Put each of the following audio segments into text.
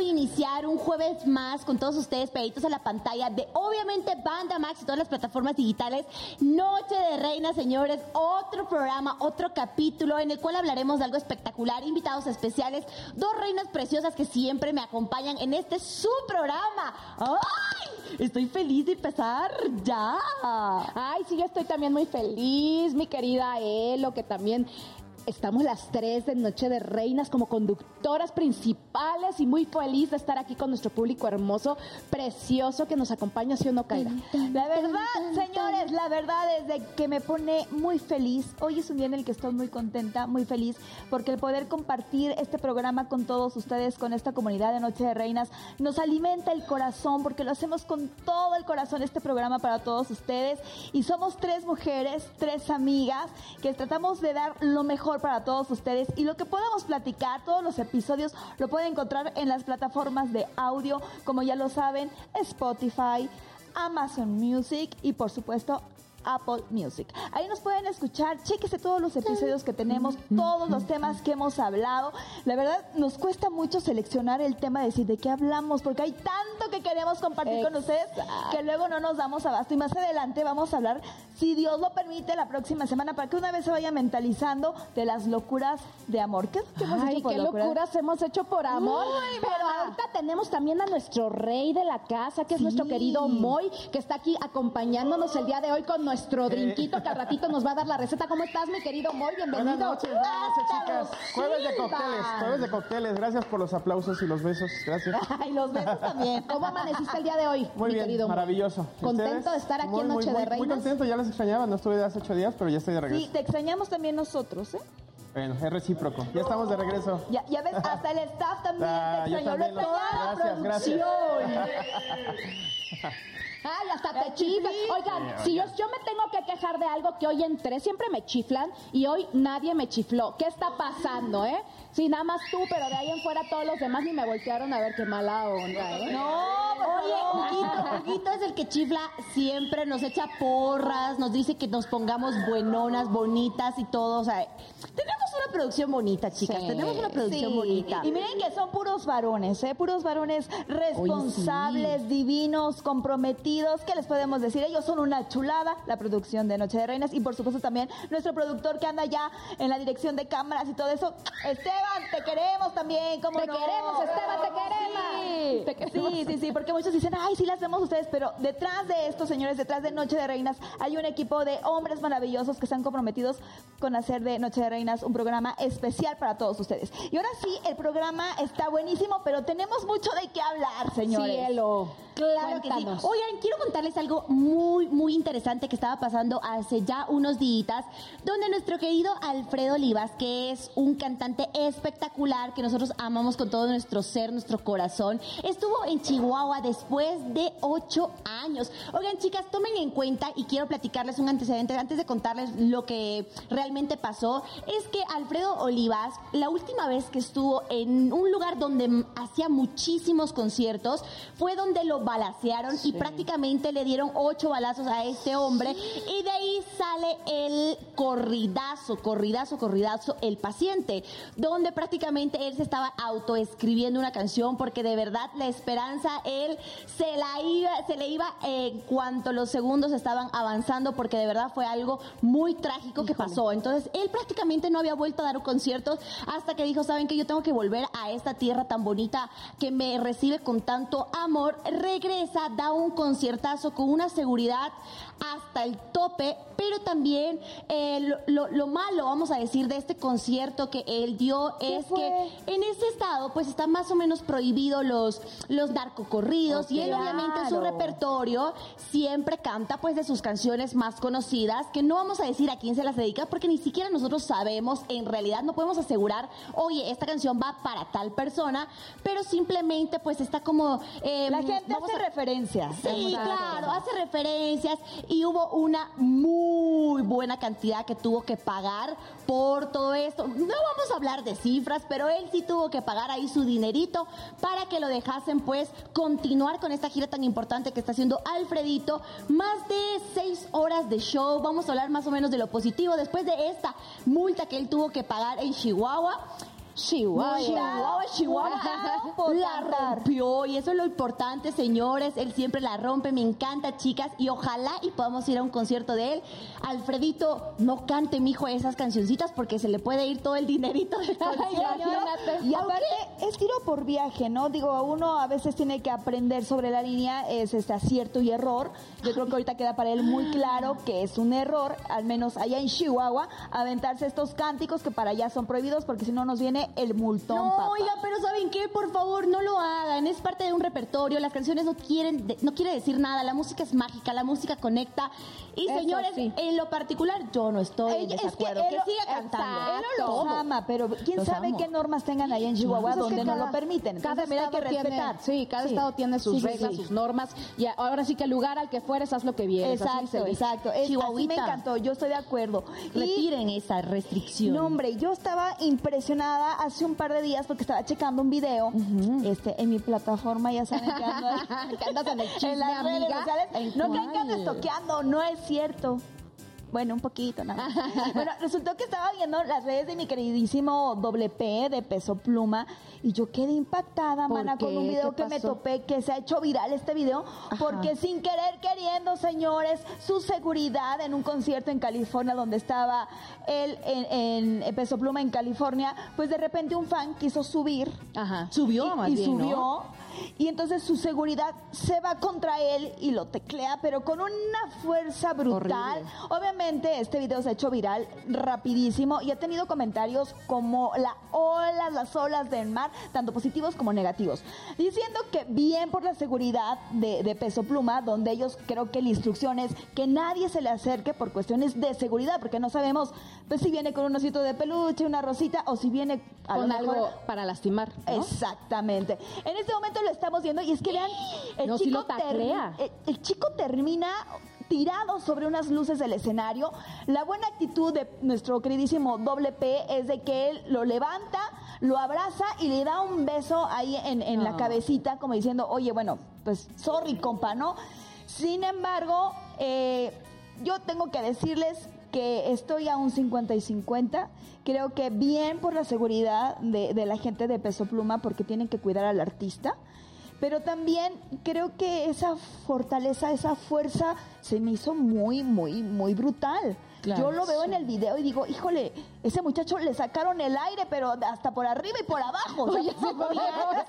iniciar un jueves más con todos ustedes peditos a la pantalla de obviamente Banda Max y todas las plataformas digitales. Noche de Reina, señores, otro programa, otro capítulo en el cual hablaremos de algo espectacular, invitados especiales, dos reinas preciosas que siempre me acompañan en este su programa. ¡Ay! Estoy feliz de empezar ya. Ay, sí, yo estoy también muy feliz, mi querida Elo, que también Estamos las tres de Noche de Reinas como conductoras principales y muy feliz de estar aquí con nuestro público hermoso, precioso que nos acompaña, ¿sí o no, Kaira? La verdad, señores, la verdad es de que me pone muy feliz. Hoy es un día en el que estoy muy contenta, muy feliz, porque el poder compartir este programa con todos ustedes, con esta comunidad de Noche de Reinas, nos alimenta el corazón, porque lo hacemos con todo el corazón este programa para todos ustedes. Y somos tres mujeres, tres amigas, que tratamos de dar lo mejor para todos ustedes. Y lo que podamos platicar, todos los episodios lo pueden encontrar en las plataformas de audio, como ya lo saben, Spotify, Amazon Music y por supuesto Apple Music. Ahí nos pueden escuchar, chéquese todos los episodios que tenemos, todos los temas que hemos hablado. La verdad, nos cuesta mucho seleccionar el tema, decir de qué hablamos, porque hay tanto que queremos compartir con ustedes que luego no nos damos abasto. Y más adelante vamos a hablar, si Dios lo permite, la próxima semana, para que una vez se vaya mentalizando de las locuras de amor. ¿Qué hemos Ay, hecho por qué locuras? locuras hemos hecho por amor. Pero ahorita tenemos también a nuestro rey de la casa, que es Sí. nuestro querido Moy, que está aquí acompañándonos el día de hoy con nuestro drinquito, que al ratito nos va a dar la receta. ¿Cómo estás, mi querido Moy? Bienvenido. Buenas noches, chicas. Jueves de cócteles, jueves de cócteles. Gracias por los aplausos y los besos. Gracias. Ay, los besos también. ¿Cómo amaneciste el día de hoy, Muy mi bien, querido Moy? maravilloso. ¿Y ¿Contento de estar aquí Muy, en Noche muy, de Reinas? Muy contento, ya les extrañaba. No estuve de hace ocho días, pero ya estoy de Sí, regreso. te extrañamos también nosotros, ¿eh? Bueno, es recíproco. Ya estamos de regreso. Ya, ya ves, hasta el staff también Ah, te extrañó. también Lo la gracias, gracias. Ay, hasta te chiflan. Oigan, si yo, yo me tengo que quejar de algo que hoy entré, siempre me chiflan y hoy nadie me chifló. ¿Qué está pasando, eh? Sí, nada más tú, pero de ahí en fuera todos los demás ni me voltearon a ver qué mala onda, ¿eh? No, por Oye. Huguito, Huguito es el que chifla siempre, nos echa porras, nos dice que nos pongamos buenonas, bonitas y todo. O sea, tenemos una producción bonita, chicas. Sí. Tenemos una producción Sí. bonita. Y miren que son puros varones, ¿eh? Puros varones responsables, divinos, comprometidos. ¿Qué les podemos decir? Ellos son una chulada, la producción de Noche de Reinas. Y por supuesto también nuestro productor que anda ya en la dirección de cámaras y todo eso. Esteban, te queremos también. ¿cómo Te no? queremos, Esteban, te queremos. Sí. Sí, sí, sí, porque muchos dicen, ay, sí las vemos ustedes, pero detrás de estos señores, detrás de Noche de Reinas, hay un equipo de hombres maravillosos que están comprometidos con hacer de Noche de Reinas un programa especial para todos ustedes. Y ahora sí, el programa está buenísimo, pero tenemos mucho de qué hablar, señores. Cielo. Claro que sí. Oigan, quiero contarles algo muy, muy interesante que estaba pasando hace ya unos días, donde nuestro querido Alfredo Olivas, que es un cantante espectacular, que nosotros amamos con todo nuestro ser, nuestro corazón, estuvo en Chihuahua después de ocho años. Oigan, chicas, tomen en cuenta y quiero platicarles un antecedente antes de contarles lo que realmente pasó. Es que Alfredo Olivas, la última vez que estuvo en un lugar donde hacía muchísimos conciertos, fue donde lo balacearon y prácticamente le dieron ocho balazos a este hombre y de ahí sale el corridazo, corridazo, corridazo, el paciente, donde prácticamente él se estaba autoescribiendo una canción porque de verdad la esperanza él se la iba, se le iba en cuanto los segundos estaban avanzando porque de verdad fue algo muy trágico que pasó. Entonces él prácticamente no había vuelto a dar un concierto hasta que dijo, saben que yo tengo que volver a esta tierra tan bonita que me recibe con tanto amor. Regresa, da un conciertazo con una seguridad hasta el tope, pero también eh, lo, lo- lo malo, vamos a decir, de este concierto que él dio ¿Qué es fue? que en ese estado pues está más o menos prohibido los, los narcocorridos y él Claro. obviamente en su repertorio siempre canta pues de sus canciones más conocidas, que no vamos a decir a quién se las dedica porque ni siquiera nosotros sabemos, en realidad no podemos asegurar, oye, esta canción va para tal persona, pero simplemente pues está como... eh, La gente hace a- referencias. Sí, claro, hace referencias y hubo una muy buena cantidad que tuvo que pagar por todo esto. No vamos a hablar de cifras, pero él sí tuvo que pagar ahí su dinerito para que lo dejasen pues continuar con esta gira tan importante que está haciendo Alfredito. Más de seis horas de show, vamos a hablar más o menos de lo positivo después de esta multa que él tuvo que pagar en Chihuahua. Chihuahua. Chihuahua, Chihuahua. La cantar. rompió y eso es lo importante, señores. Él siempre la rompe, me encanta, chicas. Y ojalá y podamos ir a un concierto de él. Alfredito, no cante, mijo, esas cancioncitas porque se le puede ir todo el dinerito del concierto. Y aparte, es tiro por viaje, ¿no? Digo, uno a veces tiene que aprender sobre la línea, es este acierto y error. Yo creo que ahorita queda para él muy claro que es un error, al menos allá en Chihuahua, aventarse estos cánticos que para allá son prohibidos porque si no nos viene el multón, No, papá. oiga, pero ¿saben qué? Por favor, no lo hagan. Es parte de un repertorio. Las canciones no quieren, de- no quiere decir nada. La música es mágica, la música conecta. Y Eso señores, sí. en lo particular, yo no estoy en Ella- es que él Que, lo- siga cantando. Él Todo. ama, pero quién Los sabe amo. qué normas tengan allá en Chihuahua Pues es que donde no cada- lo permiten. Cada Entonces, mira, hay que tiene- respetar. sí, cada Sí. estado tiene sus Sí, reglas, sus normas. Y ahora sí que el lugar al que fueres, haz lo que vieres. así Exacto, exacto. Es, así me encantó, yo estoy de acuerdo. Y- Retiren esa restricción. No, hombre, yo estaba impresionada hace un par de días porque estaba checando un video este, en mi plataforma, ya saben que ando ahí. Que andas en el chisme, en las redes sociales. ¿En No crean que ando estoqueando, no es cierto. Bueno, un poquito, nada. más. bueno, resultó que estaba viendo las redes de mi queridísimo doble P de peso pluma y yo quedé impactada, ¿Por mana, con un video ¿Qué que me topé, que se ha hecho viral este video, porque sin querer queriendo, señores, su seguridad en un concierto en California donde estaba él en, en peso pluma en California, pues de repente un fan quiso subir Ajá. Subió, y, más y bien, ¿no? Y entonces su seguridad se va contra él y lo teclea, pero con una fuerza brutal. Horrible. Obviamente este video se ha hecho viral rapidísimo y ha tenido comentarios como la olas, las olas del mar, tanto positivos como negativos. Diciendo que bien por la seguridad de, de Peso Pluma, donde ellos creo que la instrucción es que nadie se le acerque por cuestiones de seguridad, porque no sabemos pues si viene con un osito de peluche, una rosita, o si viene a Con mejor- algo para lastimar. ¿no? Exactamente. En este momento lo estamos viendo y es que vean, el, No, chico, lo taclea. termi- el- el chico termina tirado sobre unas luces del escenario. La buena actitud de nuestro queridísimo doble P es de que él lo levanta, lo abraza y le da un beso ahí en, en la cabecita, como diciendo, oye, bueno, pues sorry, compa, ¿no? Sin embargo, eh, yo tengo que decirles que estoy a un 50 y 50. Creo que bien por la seguridad de, de la gente de Peso Pluma, porque tienen que cuidar al artista. Pero también creo que esa fortaleza, esa fuerza se me hizo muy, muy, muy brutal. Claro, Yo lo veo sí. en el video y digo, híjole, ese muchacho le sacaron el aire, pero hasta por arriba y por abajo. Oye, sí,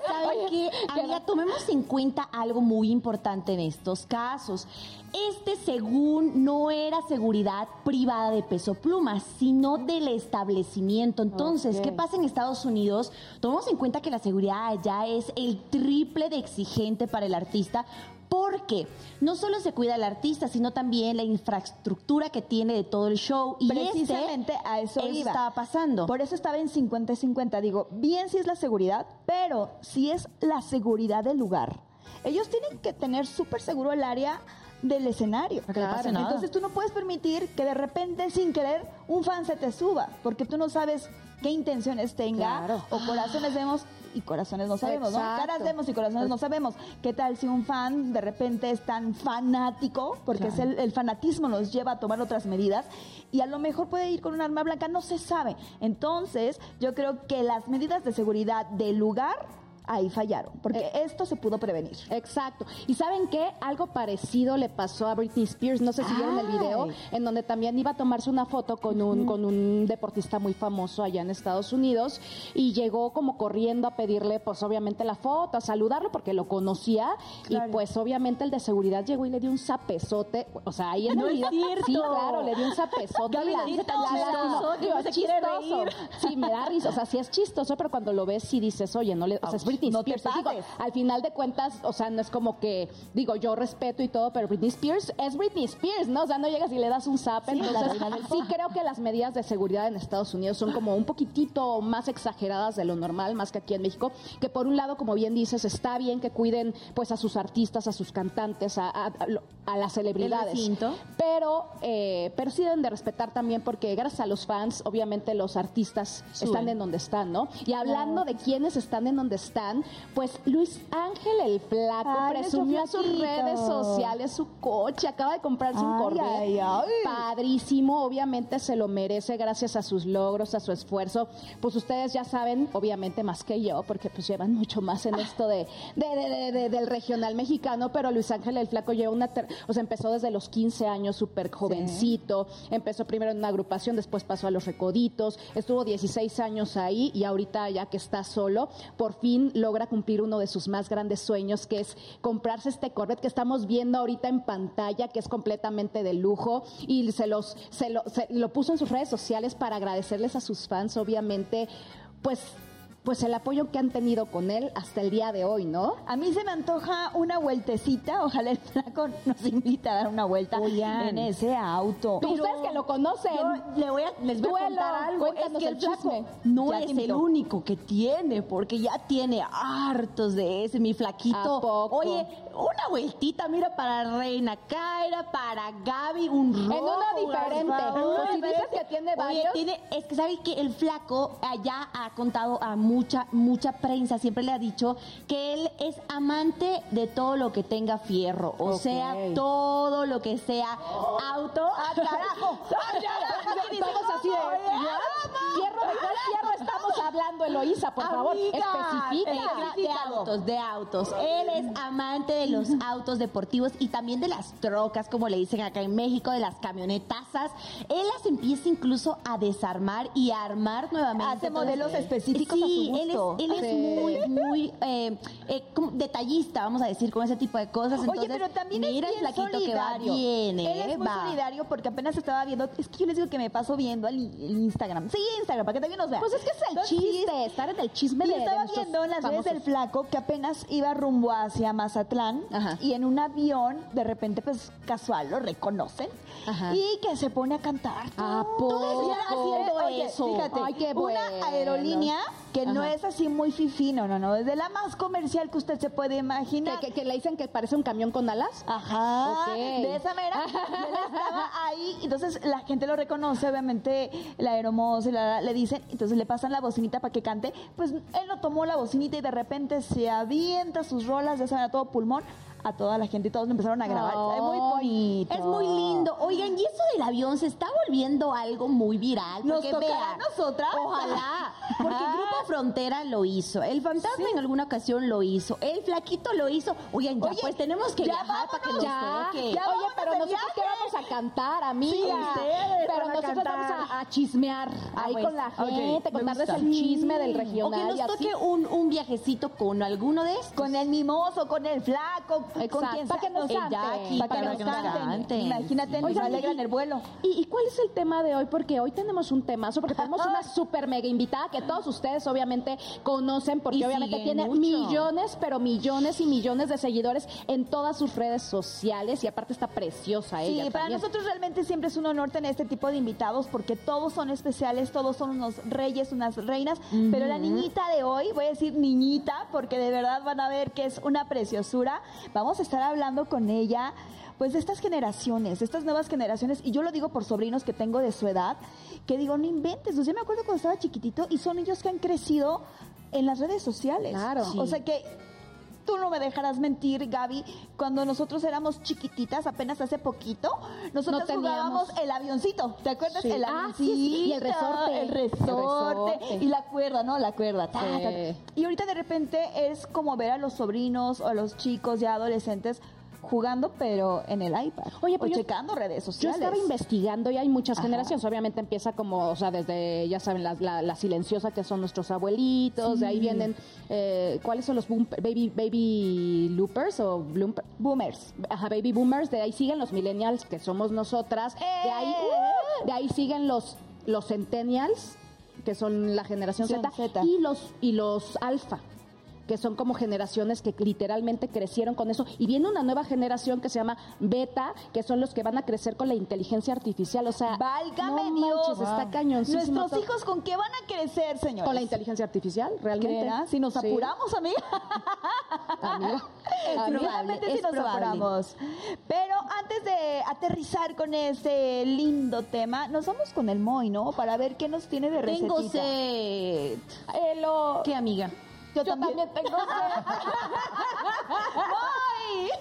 ¿Saben qué? Amiga, tomemos en cuenta algo muy importante en estos casos. Este, según, no era seguridad privada de peso pluma, sino del establecimiento. Entonces. ¿qué pasa en Estados Unidos? Tomemos en cuenta que la seguridad allá es el triple de exigente para el artista. Porque no solo se cuida al artista, sino también la infraestructura que tiene de todo el show. Y Precisamente este, a eso, iba. estaba pasando. Por eso estaba en 50 y 50. Digo, bien si es la seguridad, pero si es la seguridad del lugar. Ellos tienen que tener súper seguro el área del escenario. Nada. Entonces tú no puedes permitir que de repente, sin querer, un fan se te suba, porque tú no sabes qué intenciones tenga Claro. o corazones vemos y corazones no sabemos, ¿no? Caras vemos y corazones no sabemos. ¿Qué tal si un fan de repente es tan fanático, porque es el, el fanatismo nos lleva a tomar otras medidas y a lo mejor puede ir con un arma blanca, no se sabe. Entonces, yo creo que las medidas de seguridad del lugar ahí fallaron, porque Eh, esto se pudo prevenir. Exacto. ¿Y saben qué? Algo parecido le pasó a Britney Spears, no sé si vieron el video, en donde también iba a tomarse una foto con un, con un deportista muy famoso allá en Estados Unidos y llegó como corriendo a pedirle, pues obviamente la foto, a saludarlo porque lo conocía Claro. y pues obviamente el de seguridad llegó y le dio un zapezote, o sea, ahí en No el video. Sí, claro, le dio un zapezote. Gaby la- la- la- chistoso, digo, se quiere chistoso. reír. Sí, me da risa, o sea, sí es chistoso, pero cuando lo ves sí dices, oye, no le, o sea, es Britney no te. Digo, al final de cuentas, o sea, no es como que, digo, yo respeto y todo, pero Britney Spears es Britney Spears, ¿no? O sea, no llegas y le das un zap. Sí, entonces, sí creo que las medidas de seguridad en Estados Unidos son como un poquitito más exageradas de lo normal, más que aquí en México, que por un lado, como bien dices, está bien que cuiden pues a sus artistas, a sus cantantes, a, las celebridades. Pero, eh, pero sí deben de respetar también porque gracias a los fans, obviamente los artistas Suben. están en donde están, ¿no? Y hablando de quienes están en donde están, Pues Luis Ángel el Flaco Ay, presumió nuestro sus redes sociales su coche, acaba de comprarse un Ay, Corvette. ay, ay. Padrísimo, obviamente se lo merece gracias a sus logros, a su esfuerzo. Pues ustedes ya saben, obviamente más que yo, porque pues llevan mucho más en esto de, de- de- de- de- del regional mexicano, pero Luis Ángel el Flaco lleva una, o sea, empezó desde los 15 años, súper jovencito, empezó primero en una agrupación, después pasó a los Recoditos, estuvo 16 años ahí y ahorita ya que está solo, por fin logra cumplir uno de sus más grandes sueños, que es comprarse este Corvette que estamos viendo ahorita en pantalla, que es completamente de lujo, y se los, se lo, se lo puso en sus redes sociales para agradecerles a sus fans, obviamente, pues, pues el apoyo que han tenido con él hasta el día de hoy, ¿no? A mí se me antoja una vueltecita. Ojalá el flaco nos invite a dar una vuelta Oigan. en ese auto. Ustedes que lo conocen. Yo le voy a, les voy a contar algo. Es que el el flaco no Ya es el único que tiene, porque ya tiene hartos de ese, mi flaquito. ¿A poco? Oye, una vueltita, mira, para Reina Kaira, para Gaby, un rojo. En por diferente. favor. Pues si dices que tiene Oye, varios. tiene, es que sabe que el flaco allá ha contado a mucha, mucha prensa, siempre le ha dicho que él es amante de todo lo que tenga fierro, o sea, todo lo que sea auto. ¡Ah, carajo! Así de, ¿Fierro de cuál fierro estamos hablando, Eloísa? Por favor, Amiga, especifica. de, de autos, de autos. Él es amante de los autos deportivos y también de las trocas, como le dicen acá en México, de las camionetazas. Él las empieza incluso a desarmar y a armar nuevamente. Hace modelos específicos a Sí, su él es, muy, muy eh, eh, detallista, vamos a decir, con ese tipo de cosas. Oye, pero también mira es el bien flaquito que va solidario. bien, Él ¿eh? es muy Va. solidario porque apenas estaba viendo, es que yo les digo que me paso viendo el, el Instagram. Sí, Instagram, para que también nos vean. Pues es que es el Entonces, chiste, estar en el chisme Y de, estaba viendo en las redes del flaco que apenas iba rumbo hacia Mazatlán Ajá. y en un avión, de repente, pues casual, lo reconocen Ajá. y que se pone a cantar. ¿A poco? haciendo Oye, eso. Fíjate, Ay, qué bueno. una aerolínea que no es así muy fifí, no, no, es de la más comercial que usted se puede imaginar. Que, que- que le dicen que parece un camión con alas. Ajá, de esa estaba ahí, entonces la gente lo reconoce, obviamente la aeromoza y la- le dicen, entonces le pasan la bocinita para que cante. Pues él no tomó la bocinita y de repente se avienta sus rolas de esa manera, todo pulmón, a toda la gente y todos lo empezaron a grabar. es muy bonito. Es muy lindo. Oigan, y eso del avión se está volviendo algo muy viral. ¿Nos Porque tocará vean, a nosotras? Ojalá. Porque el Grupo Frontera lo hizo. El Fantasma en alguna ocasión lo hizo. El Flaquito lo hizo. Oigan, ya Oye, pues tenemos que ya viajar para que nos Ya, toque. ya Oye, pero nosotros qué vamos a cantar, amiga. Sí, ustedes pero a nosotros vamos a, a chismear Ah, ahí pues, con la gente, me contarles el chisme del O que regional nos toque un, un viajecito con alguno de estos. Con el mimoso, con el flaco, con Exacto, quien pa' que nos cante, para que nos canten. Imagínate, nos alegran el vuelo. ¿Y, y cuál es el tema de hoy? Porque hoy tenemos un temazo, porque tenemos una super mega invitada que todos ustedes obviamente conocen, porque Y obviamente tiene mucho. millones, pero millones y millones de seguidores en todas sus redes sociales y aparte está preciosa ella. Sí, para nosotros realmente siempre es un honor tener este tipo de invitados porque todos son especiales, todos son unos reyes, unas reinas, pero la niñita de hoy, voy a decir niñita porque de verdad van a ver que es una preciosura, vamos a estar hablando con ella. Pues de estas generaciones, de estas nuevas generaciones, y yo lo digo por sobrinos que tengo de su edad, que digo, no inventes, pues yo me acuerdo cuando estaba chiquitito y son ellos que han crecido en las redes sociales. Claro. O sea que Tú no me dejarás mentir, Gaby. Cuando nosotros éramos chiquititas, apenas hace poquito, nosotros No jugábamos el avioncito. ¿Te acuerdas? Sí. El Ah, avioncito. sí, sí, y el resorte. El resorte. El resorte. Y la cuerda, ¿no? La cuerda. ta. Y ahorita de repente es como ver a los sobrinos o a los chicos ya adolescentes jugando, pero en el iPad. Oye, o pero yo- checando redes Yo sociales. estaba investigando y hay muchas Ajá. generaciones. Obviamente empieza como, o sea, desde, ya saben, la, la, la silenciosa que son nuestros abuelitos. De ahí vienen, eh, ¿cuáles son los boom- baby, baby loopers o? Boomers. Ajá, baby boomers. De ahí siguen los millennials, que somos nosotras. De ahí, ¡Eh! uh, de ahí siguen los, los centennials, que son la generación Z. Z. Y los, y los alfa que son como generaciones que literalmente crecieron con eso. Y viene una nueva generación que se llama beta, que son los que van a crecer con la inteligencia artificial. O sea, Válgame no Dios. manches, está cañoncísimo Nuestros hijos, ¿con qué van a crecer, señores? Con la inteligencia artificial, realmente. ¿Creerá? Si nos Sí. apuramos, amiga. Amiga. Es Amiga. probablemente es si nos probable. apuramos. Pero antes de aterrizar con este lindo tema, nos vamos con el Moy, ¿no? Para ver qué nos tiene de recetita. Tengo sed. Eh, lo- ¿Qué, amiga? Yo, Yo también tengo sed.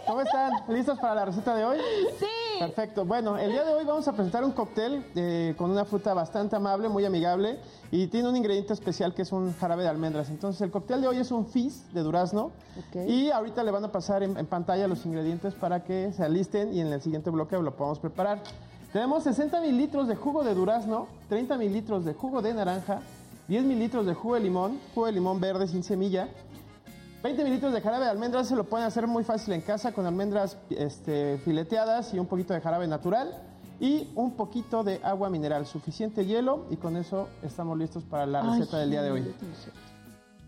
¿Cómo están? ¿Listos para la receta de hoy? Sí. Perfecto. Bueno, el día de hoy vamos a presentar un cóctel eh, con una fruta bastante amable, muy amigable y tiene un ingrediente especial que es un jarabe de almendras. Entonces, el cóctel de hoy es un fizz de durazno Ok. y ahorita le van a pasar en, en pantalla los ingredientes para que se alisten y en el siguiente bloque lo podamos preparar. Tenemos 60 mililitros de jugo de durazno, 30 mililitros de jugo de naranja, 10 mililitros de jugo de limón, jugo de limón verde sin semilla, 20 mililitros de jarabe de almendras se lo pueden hacer muy fácil en casa con almendras este, fileteadas y un poquito de jarabe natural y un poquito de agua mineral, suficiente hielo y con eso estamos listos para la receta del día de hoy.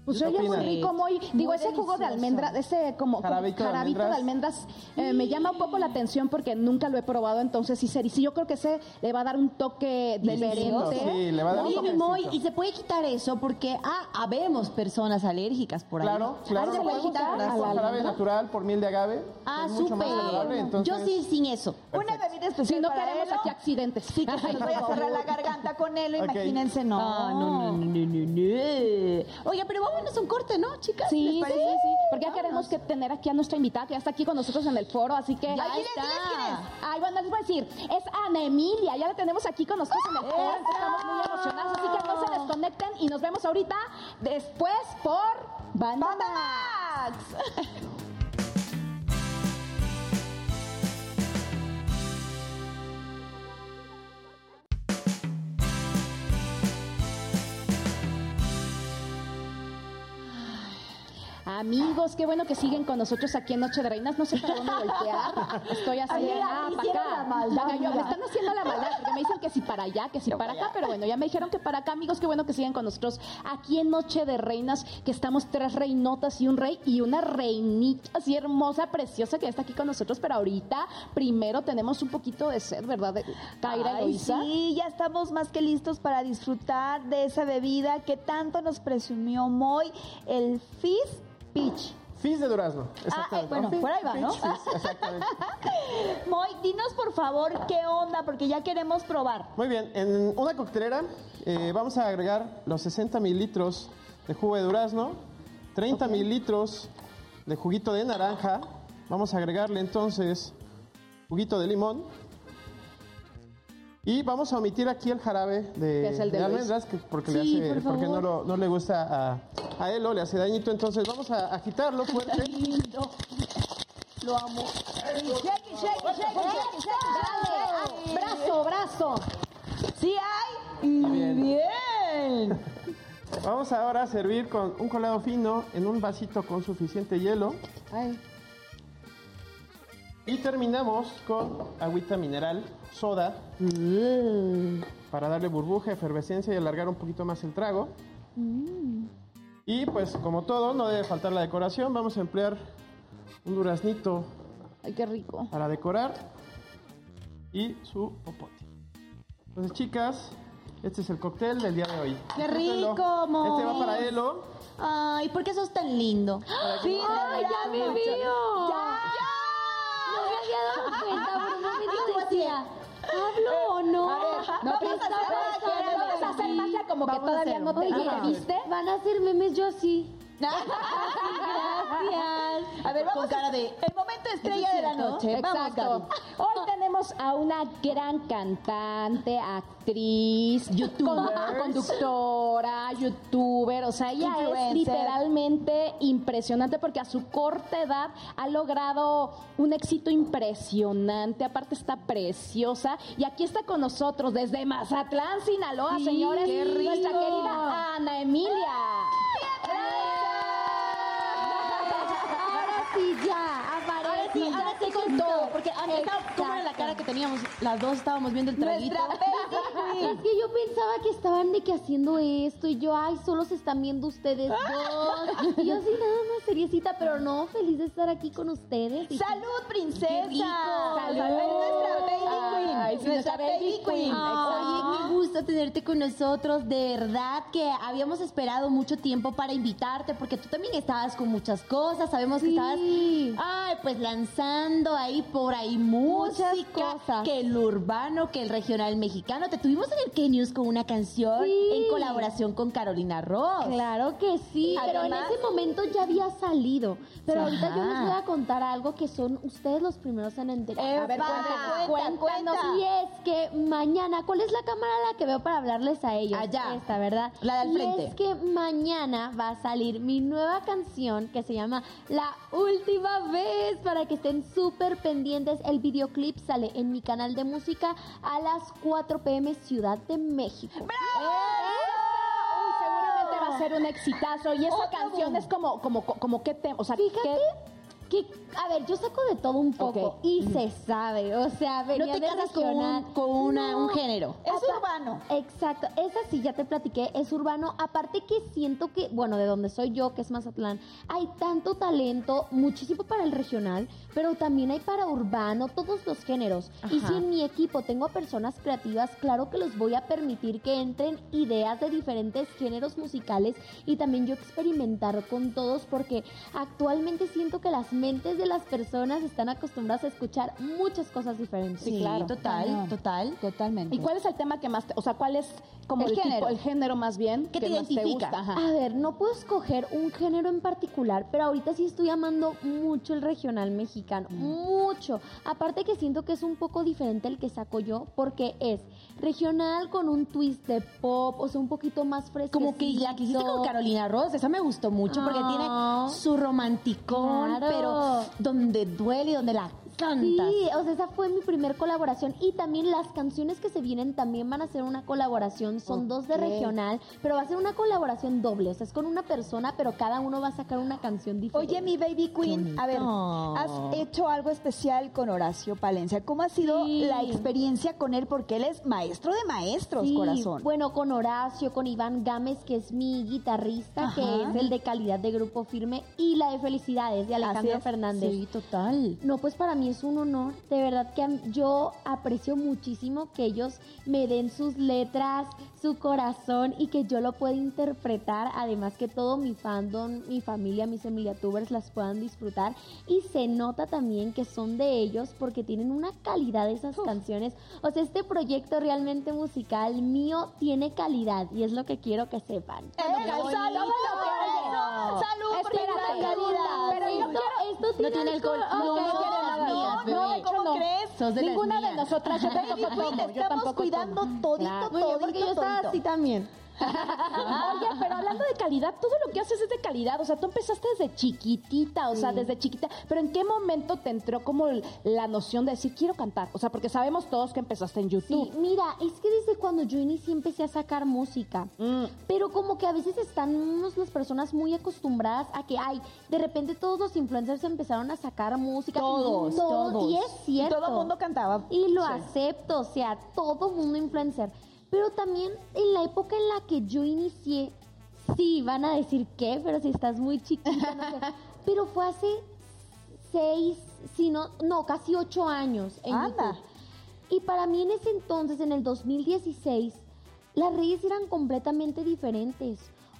Pues ¿Qué oye muy rico, muy, digo, ese jugo de almendra, ese como Jarabito de jarabito de almendras, eh, me llama un poco la atención porque nunca lo he probado, entonces sí, sería- sí, yo creo que ese le va a dar un toque Delicioso, diferente. sí, le va a dar un Oye, mi toquecito. Moy, y se puede quitar eso porque, ah, habemos personas alérgicas por ahí. Claro, claro, Ah, ¿se puede quitar a la jarabe natural por miel de agave. Ah, súper. entonces... Yo sí sin eso. Una bebida especial Si no para queremos aquí accidentes. Sí, que se nos vaya a cerrar la garganta con él, imagínense, no. Ah, no, no, no, no, no, no. Oiga, pero vámonos a un corte, ¿no, chicas? Sí, ¿Les sí, parece? sí, porque ya queremos que tener aquí a nuestra invitada que ya está aquí con nosotros en el foro, así que... Ya diles, está. diles. Ay, bueno, les voy a decir, es Ana Emilia, ya la tenemos aquí con nosotros en el foro, estamos muy emocionados, así que no se desconecten y nos vemos ahorita después por Banda ¡Banda Max. Amigos, qué bueno que siguen con nosotros aquí en Noche de Reinas. No sé para dónde voltear. Estoy así, ah, para acá. la maldad, yo- me están haciendo la maldad porque me dicen que si para allá, que si para acá, pero bueno, ya me dijeron que para acá, amigos, qué bueno que siguen con nosotros aquí en Noche de Reinas, que estamos tres reinotas y un rey y una reinita así hermosa, preciosa que está aquí con nosotros, pero ahorita primero tenemos un poquito de sed, ¿verdad? De Kaira Eloisa. sí, ya estamos más que listos para disfrutar de esa bebida que tanto nos presumió Moy, el Fizz Peach. Fizz de durazno. Ah, eh, bueno, Fizz, por ahí va, ¿no? Fizz, exactamente. Moy, dinos por favor qué onda, porque ya queremos probar. Muy bien, en una coctelera eh, vamos a agregar los 60 mililitros de jugo de durazno, 30 mililitros de juguito de naranja, vamos a agregarle entonces juguito de limón y vamos a omitir aquí el jarabe de, es el de de Luis. almendras que porque, Sí, le hace, por porque no, lo- no le gusta a, a Elo, le hace dañito, entonces vamos a agitarlo fuerte. Lo amo. Shake, shake, shake. Brazo, brazo. Sí hay. Y bien. bien. Vamos ahora a servir con un colado fino en un vasito con suficiente hielo. Ay. Y terminamos con agüita mineral, soda, para darle burbuja, efervescencia y alargar un poquito más el trago. Y pues como todo, no debe faltar la decoración. Vamos a emplear un duraznito Ay, qué rico. para decorar y su popote. Entonces chicas, este es el cóctel del día de hoy. ¡Qué rico, Mos! Este va para Elo. Ay, ¿por qué sos tan lindo? Sí, Ay, ya me vio. Ya. Había dado cuenta, por un momento decía, ¿hablo o no? A ver, No, vamos a hacer vamos a hacer magia como que Vamos a todavía no te. Oye, ¿viste? Van a hacer memes yo así. Gracias. A ver, vamos Con cara de... El momento estrella de la noche. Vamos, Exacto. Gaby. Hoy tenemos a una gran cantante, actriz, Youtuber. con- conductora, youtuber. O sea, ella es literalmente impresionante porque a su corta edad ha logrado un éxito impresionante. Aparte está preciosa. Y aquí está con nosotros desde Mazatlán, Sinaloa, Sí, señores. qué rico. Nuestra querida Ana Emilia. Ahora sí, ya, aparece. sí, ahora sí con todo. Porque antes, ¿cómo era la cara que teníamos? Las dos estábamos viendo el traguito. Es que yo pensaba que estaban de que haciendo esto y yo, ay, solo se están viendo ustedes dos. Y yo así nada más seriecita, pero no, feliz de estar aquí con ustedes. Salud, princesa. Qué rico. Es nuestra baby queen. Oye, qué gusto tenerte con nosotros. De verdad que habíamos esperado mucho tiempo para invitarte porque tú también estabas con muchas cosas. Sabemos que estabas. Ay, pues lanzando ahí por ahí música, cosas. que el urbano, que el regional mexicano. Te tuvimos en el K-News con una canción Sí. en colaboración con Carolina Ross. Claro que sí, pero en ese momento ya había salido. Pero ahorita yo les voy a contar algo que son ustedes los primeros en enterar. A ver, cuéntanos. Y es que mañana, ¿cuál es la cámara a la que veo para hablarles a ellos? Allá. Esta, ¿verdad? La de al Y frente. es que mañana va a salir mi nueva canción que se llama La Última Vez para que estén súper pendientes. El videoclip sale en mi canal de música a las 4 pm Ciudad de México. Uy, seguramente va a ser un exitazo. Y esa Otro canción boom. es como, como, como qué tema, o sea, Fíjate ¿qué- que, a ver, yo saco de todo un poco y se sabe, o sea, No venía te de casas con, un, con una- No. un género. Es Apa- urbano. Exacto, esa sí ya te platiqué, es urbano. Aparte que siento que, bueno, de donde soy yo, que es Mazatlán, hay tanto talento, muchísimo para el regional, pero también hay para urbano, todos los géneros. Y si en mi equipo tengo a personas creativas, claro que los voy a permitir que entren ideas de diferentes géneros musicales y también yo experimentar con todos porque actualmente siento que las mentes de las personas están acostumbradas a escuchar muchas cosas diferentes. Sí, claro. total, total. Totalmente. ¿Y cuál es el tema que más, te- o sea, cuál es como El el, tipo- género. el género más bien ¿Qué que te más te identifica? gusta? Ajá. A ver, no puedo escoger un género en particular, pero ahorita sí estoy amando mucho el regional mexicano, mucho. Aparte que siento que es un poco diferente el que saco yo, porque es regional con un twist de pop, o sea, un poquito más fresco. Como que la que hiciste con Carolina Ross, esa me gustó mucho porque Ah. tiene su romanticón, Claro. pero donde duele y donde la Sí, o sea, esa fue mi primer colaboración y también las canciones que se vienen también van a ser una colaboración, son dos de regional, pero va a ser una colaboración doble, o sea, es con una persona, pero cada uno va a sacar una canción diferente. Oye, mi baby queen, a ver, has hecho algo especial con Horacio Palencia. ¿Cómo ha sido Sí. la experiencia con él? Porque él es maestro de maestros, Sí, corazón. Bueno, con Horacio, con Iván Gámez, que es mi guitarrista, que es el de calidad de Grupo Firme, y la de Felicidades de Alejandro Fernández. Sí, total. No, pues para mí es un honor. De verdad que yo aprecio muchísimo que ellos me den sus letras, su corazón y que yo lo pueda interpretar. Además que todo mi fandom, mi familia, mis Emiliatubers las puedan disfrutar. Y se nota también que son de ellos porque tienen una calidad esas canciones. O sea, este proyecto realmente musical mío tiene calidad y es lo que quiero que sepan. ¡Eh, bonito! ¡Salud calidad! pero yo esto, esto No tiene alcohol. alcohol. No, no no, no, ¿cómo no. crees? Sos de las Ninguna de nosotras, yo tampoco tomo, te yo estamos tampoco cuidando todito, bien, porque todito, yo estaba todito. así también. Oye, pero hablando de calidad, todo lo que haces es de calidad. O sea, tú empezaste desde chiquitita, o sea, desde chiquita. Pero ¿en qué momento te entró como la noción de decir, quiero cantar? O sea, porque sabemos todos que empezaste en YouTube. Sí, mira, es que desde cuando yo inicié empecé a sacar música. Mm. Pero como que a veces estamos las personas muy acostumbradas a que, ay, de repente todos los influencers empezaron a sacar música. Todos, Y todo- todos. Y es Y cierto. todo el mundo cantaba. Y lo acepto, o sea, todo mundo influencer. Pero también en la época en la que yo inicié, sí, van a decir qué, pero si estás muy chiquita, no sé. Pero fue hace seis, si no, no, casi ocho años en Anda. YouTube. Y para mí en ese entonces, en el 2016, las redes eran completamente diferentes.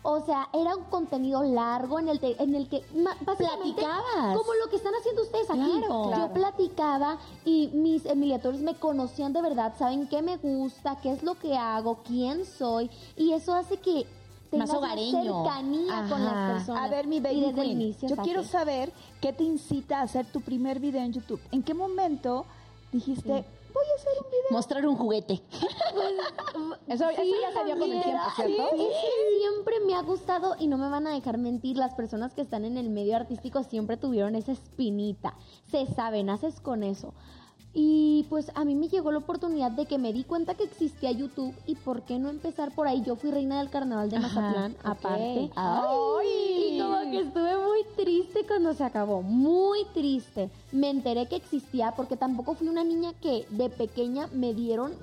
O sea, era un contenido largo en el, te- en el que básicamente Platicabas. como lo que están haciendo ustedes aquí. Claro. Yo platicaba y mis emiliatores me conocían de verdad, saben qué me gusta, qué es lo que hago, quién soy y eso hace que tengas Más hogareño. cercanía con las personas. A ver, mi Y baby desde el inicio yo saqué. quiero saber qué te incita a hacer tu primer video en YouTube. ¿En qué momento dijiste, voy a hacer un video? Mostrar un juguete. Eso, eso ya se dio con el tiempo, ¿cierto? Sí, es que siempre me ha gustado y no me van a dejar mentir, las personas que están en el medio artístico siempre tuvieron esa espinita. Se sabe, naces con eso. Y pues a mí me llegó la oportunidad de que me di cuenta que existía YouTube y por qué no empezar por ahí. Yo fui reina del carnaval de Mazatlán, aparte. ¡Ay! Y como que estuve muy triste cuando se acabó, muy triste. Me enteré que existía porque tampoco fui una niña que de pequeña me dieron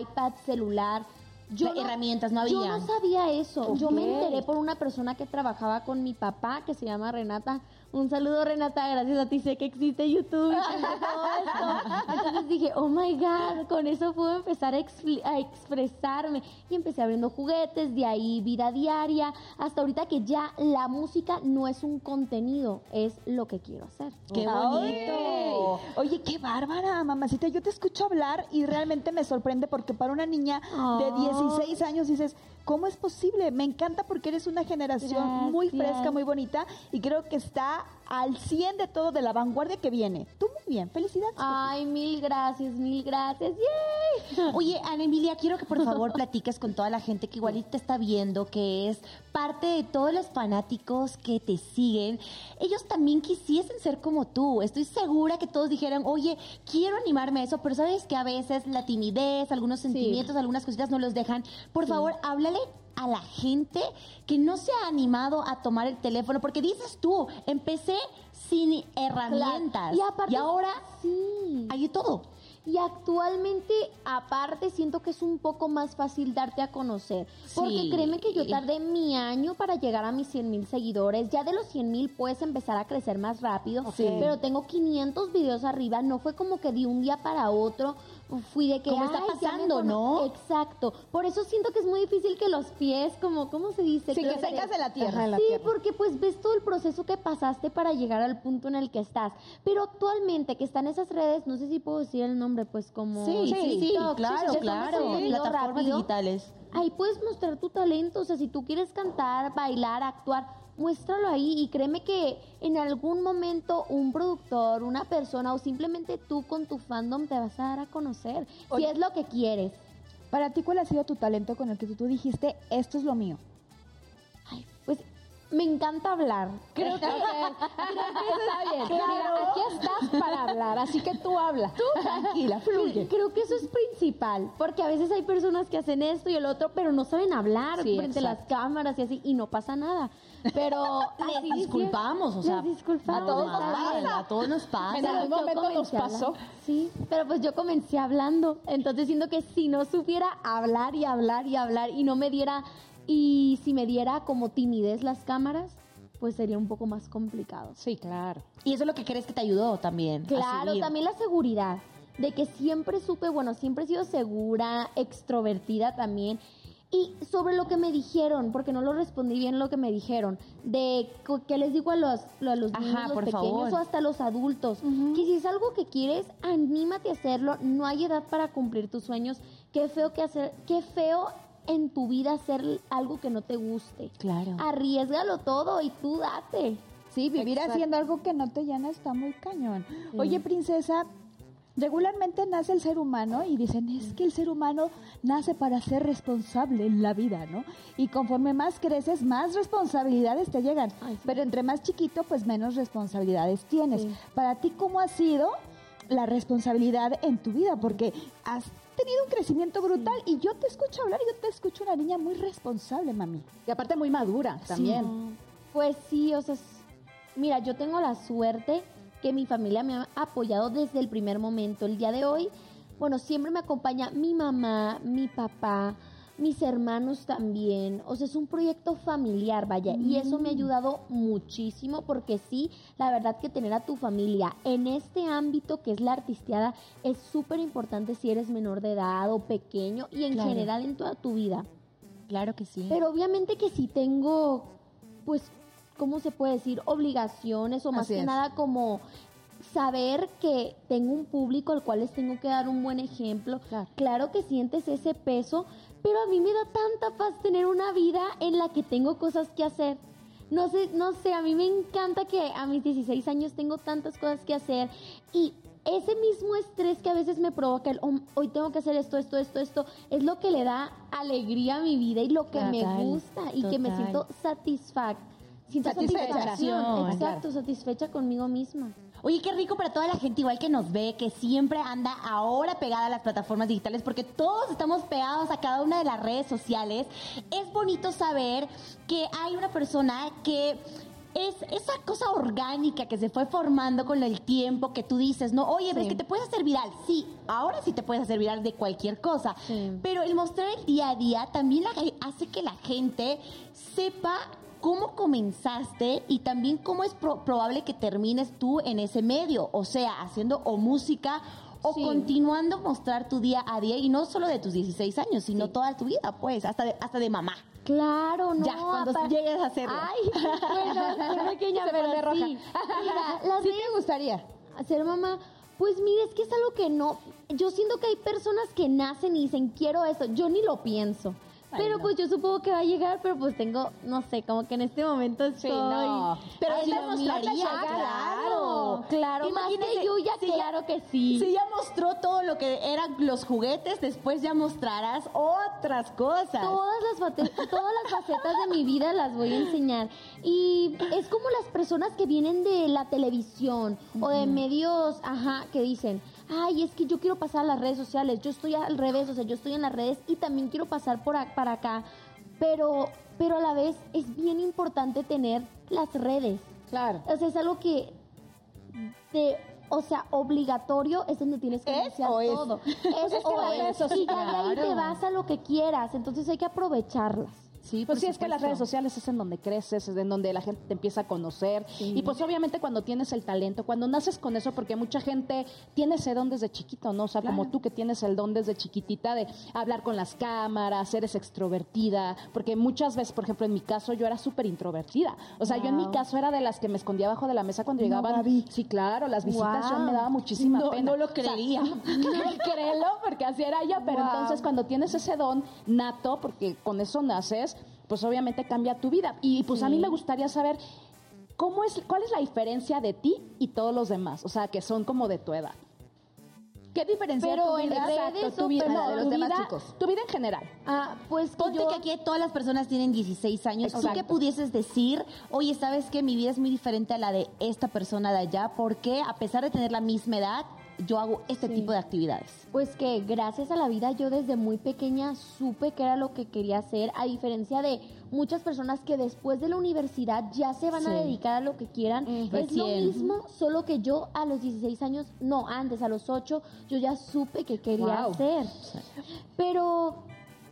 iPad, celular. Yo no- Herramientas no Yo había. no sabía eso. Yo me enteré por una persona que trabajaba con mi papá, que se llama Renata. Un saludo Renata, gracias a ti sé que existe YouTube y todo esto. Entonces dije, oh my God, con eso puedo empezar a, expresarme. Y empecé abriendo juguetes, de ahí vida diaria, hasta ahorita que ya la música no es un contenido, es lo que quiero hacer. ¡Qué bonito! Oye, qué bárbara, mamacita. Yo te escucho hablar y realmente me sorprende porque para una niña de Ay. 16 años dices, ¿cómo es posible? Me encanta porque eres una generación muy fresca, muy bonita y creo que está al 100 de todo de la vanguardia que viene. Tú muy bien, felicidades. Ay, mil gracias, mil gracias. ¡Yay! Oye, Ana Emilia, quiero que por favor platiques con toda la gente que igual te está viendo, que es parte de todos los fanáticos que te siguen. Ellos también quisiesen ser como tú. Estoy segura que todos dijeran, oye, quiero animarme a eso, pero sabes que a veces la timidez, algunos sentimientos, algunas cositas no los dejan. Por favor, háblale a la gente que no se ha animado a tomar el teléfono, porque dices tú, empecé sin herramientas Y aparte, ahora sí. hay todo. Y actualmente, aparte, siento que es un poco más fácil darte a conocer. Porque Sí. créeme que yo tardé mi año para llegar a mis 100 mil seguidores. Ya de los 100 mil puedes empezar a crecer más rápido. Pero tengo 500 videos arriba. No fue como que de un día para otro fui de que... Como está "Ay, ya me pasando, cono-". ¿no? Exacto. Por eso siento que es muy difícil que los pies, como, ¿cómo se dice? Sí, que secas de la tierra. sí, porque pues ves todo el proceso que pasaste para llegar al punto en el que estás. Pero actualmente que están esas redes, no sé si puedo decir el nombre, pues como Sí, sí, sí, TikTok, claro, claro. Plataformas rápido, digitales. Ahí puedes mostrar tu talento, o sea, si tú quieres cantar, bailar, actuar, muéstralo ahí y créeme que en algún momento un productor, una persona o simplemente tú con tu fandom te vas a dar a conocer, Oye. si es lo que quieres. Para ti, ¿cuál ha sido tu talento con el que tú, tú dijiste, esto es lo mío? Ay, pues me encanta hablar. Creo que, creo que está bien. Mira, aquí estás para hablar, así que tú habla. Tú tranquila, fluye. Creo que eso es principal, porque a veces hay personas que hacen esto y el otro, pero no saben hablar Sí, frente a las cámaras y así, y no pasa nada. Pero Les disculpamos, o sea, les disculpamos. a todos nos pasa, a todos nos pasa. En algún momento nos pasó. Sí, pero pues yo comencé hablando, entonces siento que si no supiera hablar y hablar y hablar y no me diera, y si me diera como timidez las cámaras, pues sería un poco más complicado. Sí, claro. Y eso es lo que crees que te ayudó también. Claro, también la seguridad, de que siempre supe, bueno, siempre he sido segura, extrovertida también. Y sobre lo que me dijeron, porque no lo respondí bien lo que me dijeron, de qué les digo a los, a los Ajá, niños, los por pequeños favor. o hasta los adultos, que si es algo que quieres, anímate a hacerlo, no hay edad para cumplir tus sueños. Qué feo que hacer, qué feo en tu vida hacer algo que no te guste. Claro. Arriesgalo todo y tú date. Sí, vivir Exacto. haciendo algo que no te llena está muy cañón. Oye, princesa, regularmente nace el ser humano y dicen, es que el ser humano nace para ser responsable en la vida, ¿no? Y conforme más creces, más responsabilidades te llegan. Ay, sí. Pero entre más chiquito, pues menos responsabilidades tienes. Sí. Para ti, ¿cómo ha sido la responsabilidad en tu vida? Porque has tenido un crecimiento brutal y yo te escucho hablar y yo te escucho una niña muy responsable, mami. Y aparte muy madura también. Pues sí, o sea, mira, yo tengo la suerte que mi familia me ha apoyado desde el primer momento. El día de hoy, bueno, siempre me acompaña mi mamá, mi papá, mis hermanos también. O sea, es un proyecto familiar, vaya. Y eso me ha ayudado muchísimo porque sí, la verdad que tener a tu familia en este ámbito que es la artisteada es súper importante si eres menor de edad o pequeño y en Claro. general en toda tu vida. Claro que sí. Pero obviamente que si tengo, pues, ¿cómo se puede decir? Obligaciones o más Así que es. nada como saber que tengo un público al cual les tengo que dar un buen ejemplo. Claro. que sientes ese peso, pero a mí me da tanta paz tener una vida en la que tengo cosas que hacer. No sé, no sé, a mí me encanta que a mis 16 años tengo tantas cosas que hacer y ese mismo estrés que a veces me provoca el "Oh, hoy tengo que hacer esto, esto, esto, esto, es lo que le da alegría a mi vida y lo que me gusta y que me siento satisfac siento Satisfecha. satisfacción, exacto, satisfecha conmigo misma. Oye, qué rico para toda la gente igual que nos ve, que siempre anda ahora pegada a las plataformas digitales, porque todos estamos pegados a cada una de las redes sociales. Es bonito saber que hay una persona que es esa cosa orgánica que se fue formando con el tiempo, que tú dices, no, oye, ves que te puedes hacer viral. Sí, ahora sí te puedes hacer viral de cualquier cosa. Sí. Pero el mostrar el día a día también la- hace que la gente sepa cómo comenzaste y también cómo es pro- probable que termines tú en ese medio, o sea, haciendo o música o Sí. continuando mostrar tu día a día y no solo de tus 16 años, sino toda tu vida, pues, hasta de, hasta de mamá. Claro, no. ya, cuando llegues a hacerlo. Ay, bueno, soy pequeña, Se pero roja. sí. Mira, las ¿Sí redes te gustaría? ser mamá, pues mire, es que es algo que no, yo siento que hay personas que nacen y dicen, quiero esto, yo ni lo pienso. Pero pues yo supongo que va a llegar, pero pues tengo, no sé, como que en este momento estoy... no. Pero sí lo lo mostraría, claro. Claro, más Imagínese, que Yuya, si ya- claro que sí. Si ya mostró todo lo que eran los juguetes, después ya mostrarás otras cosas. Todas las, todas las facetas de mi vida las voy a enseñar. Y es como las personas que vienen de la televisión o de medios, ajá, que dicen, ay, es que yo quiero pasar a las redes sociales, yo estoy al revés, o sea, yo estoy en las redes y también quiero pasar por a- para acá. Pero, pero a la vez es bien importante tener las redes. Claro. O sea, es algo que de, o sea, obligatorio es donde tienes que ¿Es iniciar es? todo. Es, es que o las es. redes sociales- Y ya de ahí te vas a lo que quieras. Entonces hay que aprovecharlas. Sí, Pues sí, es que las redes sociales es en donde creces, es en donde la gente te empieza a conocer. Y pues obviamente cuando tienes el talento, cuando naces con eso, porque mucha gente tiene ese don desde chiquito, ¿no? O sea, como tú que tienes el don desde chiquitita de hablar con las cámaras, eres extrovertida, porque muchas veces, por ejemplo, en mi caso yo era súper introvertida. O sea, yo en mi caso era de las que me escondía abajo de la mesa cuando llegaban. Sí, claro, las visitas yo me daba muchísima No- pena. no lo O sea, creería. créelo, porque así era ella, pero entonces cuando tienes ese don nato, porque con eso naces, pues obviamente cambia tu vida. Y pues a mí me gustaría saber cómo es, cuál es la diferencia de ti y todos los demás, o sea, que son como de tu edad. ¿Qué diferencia Pero tu vida? tu vida pero a la de los tu demás vida, chicos? tu vida en general. Ah, pues que Ponte yo- que aquí todas las personas tienen 16 años. ¿Tú Exacto. qué pudieses decir? Oye, ¿sabes que Mi vida es muy diferente a la de esta persona de allá porque a pesar de tener la misma edad, yo hago este tipo de actividades. Pues que gracias a la vida yo desde muy pequeña supe que era lo que quería hacer, a diferencia de muchas personas que después de la universidad ya se van a dedicar a lo que quieran. Es lo mismo, solo que yo a los 16 años, no, antes, a los 8, yo ya supe que quería Wow. hacer. Pero,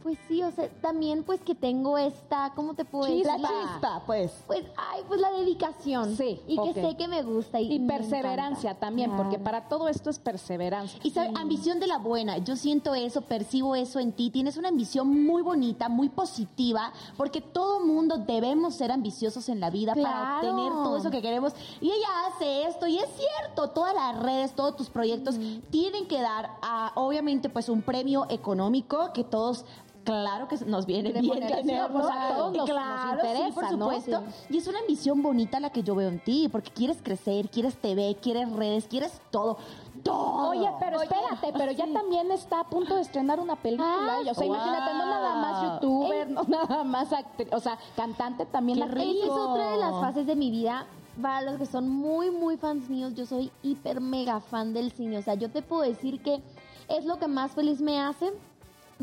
pues sí, o sea, también pues que tengo esta, ¿cómo te puedo decir? La chispa, pues. Pues, ay, pues la dedicación. Sí, Y que sé que me gusta. Y, Y me perseverancia encanta. también, porque para todo esto es perseverancia. Y sabe, ambición de la buena. Yo siento eso, percibo eso en ti. Tienes una ambición muy bonita, muy positiva, porque todo mundo debemos ser ambiciosos en la vida para obtener todo eso que queremos. Y ella hace esto, y es cierto, todas las redes, todos tus proyectos tienen que dar, a, obviamente, pues un premio económico que todos. Claro que nos viene bien tenerlo. pues, a todos nos- nos claro, sí, interesa, por ¿no? supuesto. Sí. Y es una ambición bonita la que yo veo en ti, porque quieres crecer, quieres TV, quieres redes, quieres todo. Todo. Oye, pero espérate, pero ya también está a punto de estrenar una película. Ah, y, o sea, wow. imagínate, no nada más youtuber, no nada más actriz, o sea, cantante también. Qué la- rico. Esa es otra de las fases de mi vida. Para los que son muy, muy fans míos, yo soy hiper mega fan del cine. O sea, yo te puedo decir que es lo que más feliz me hace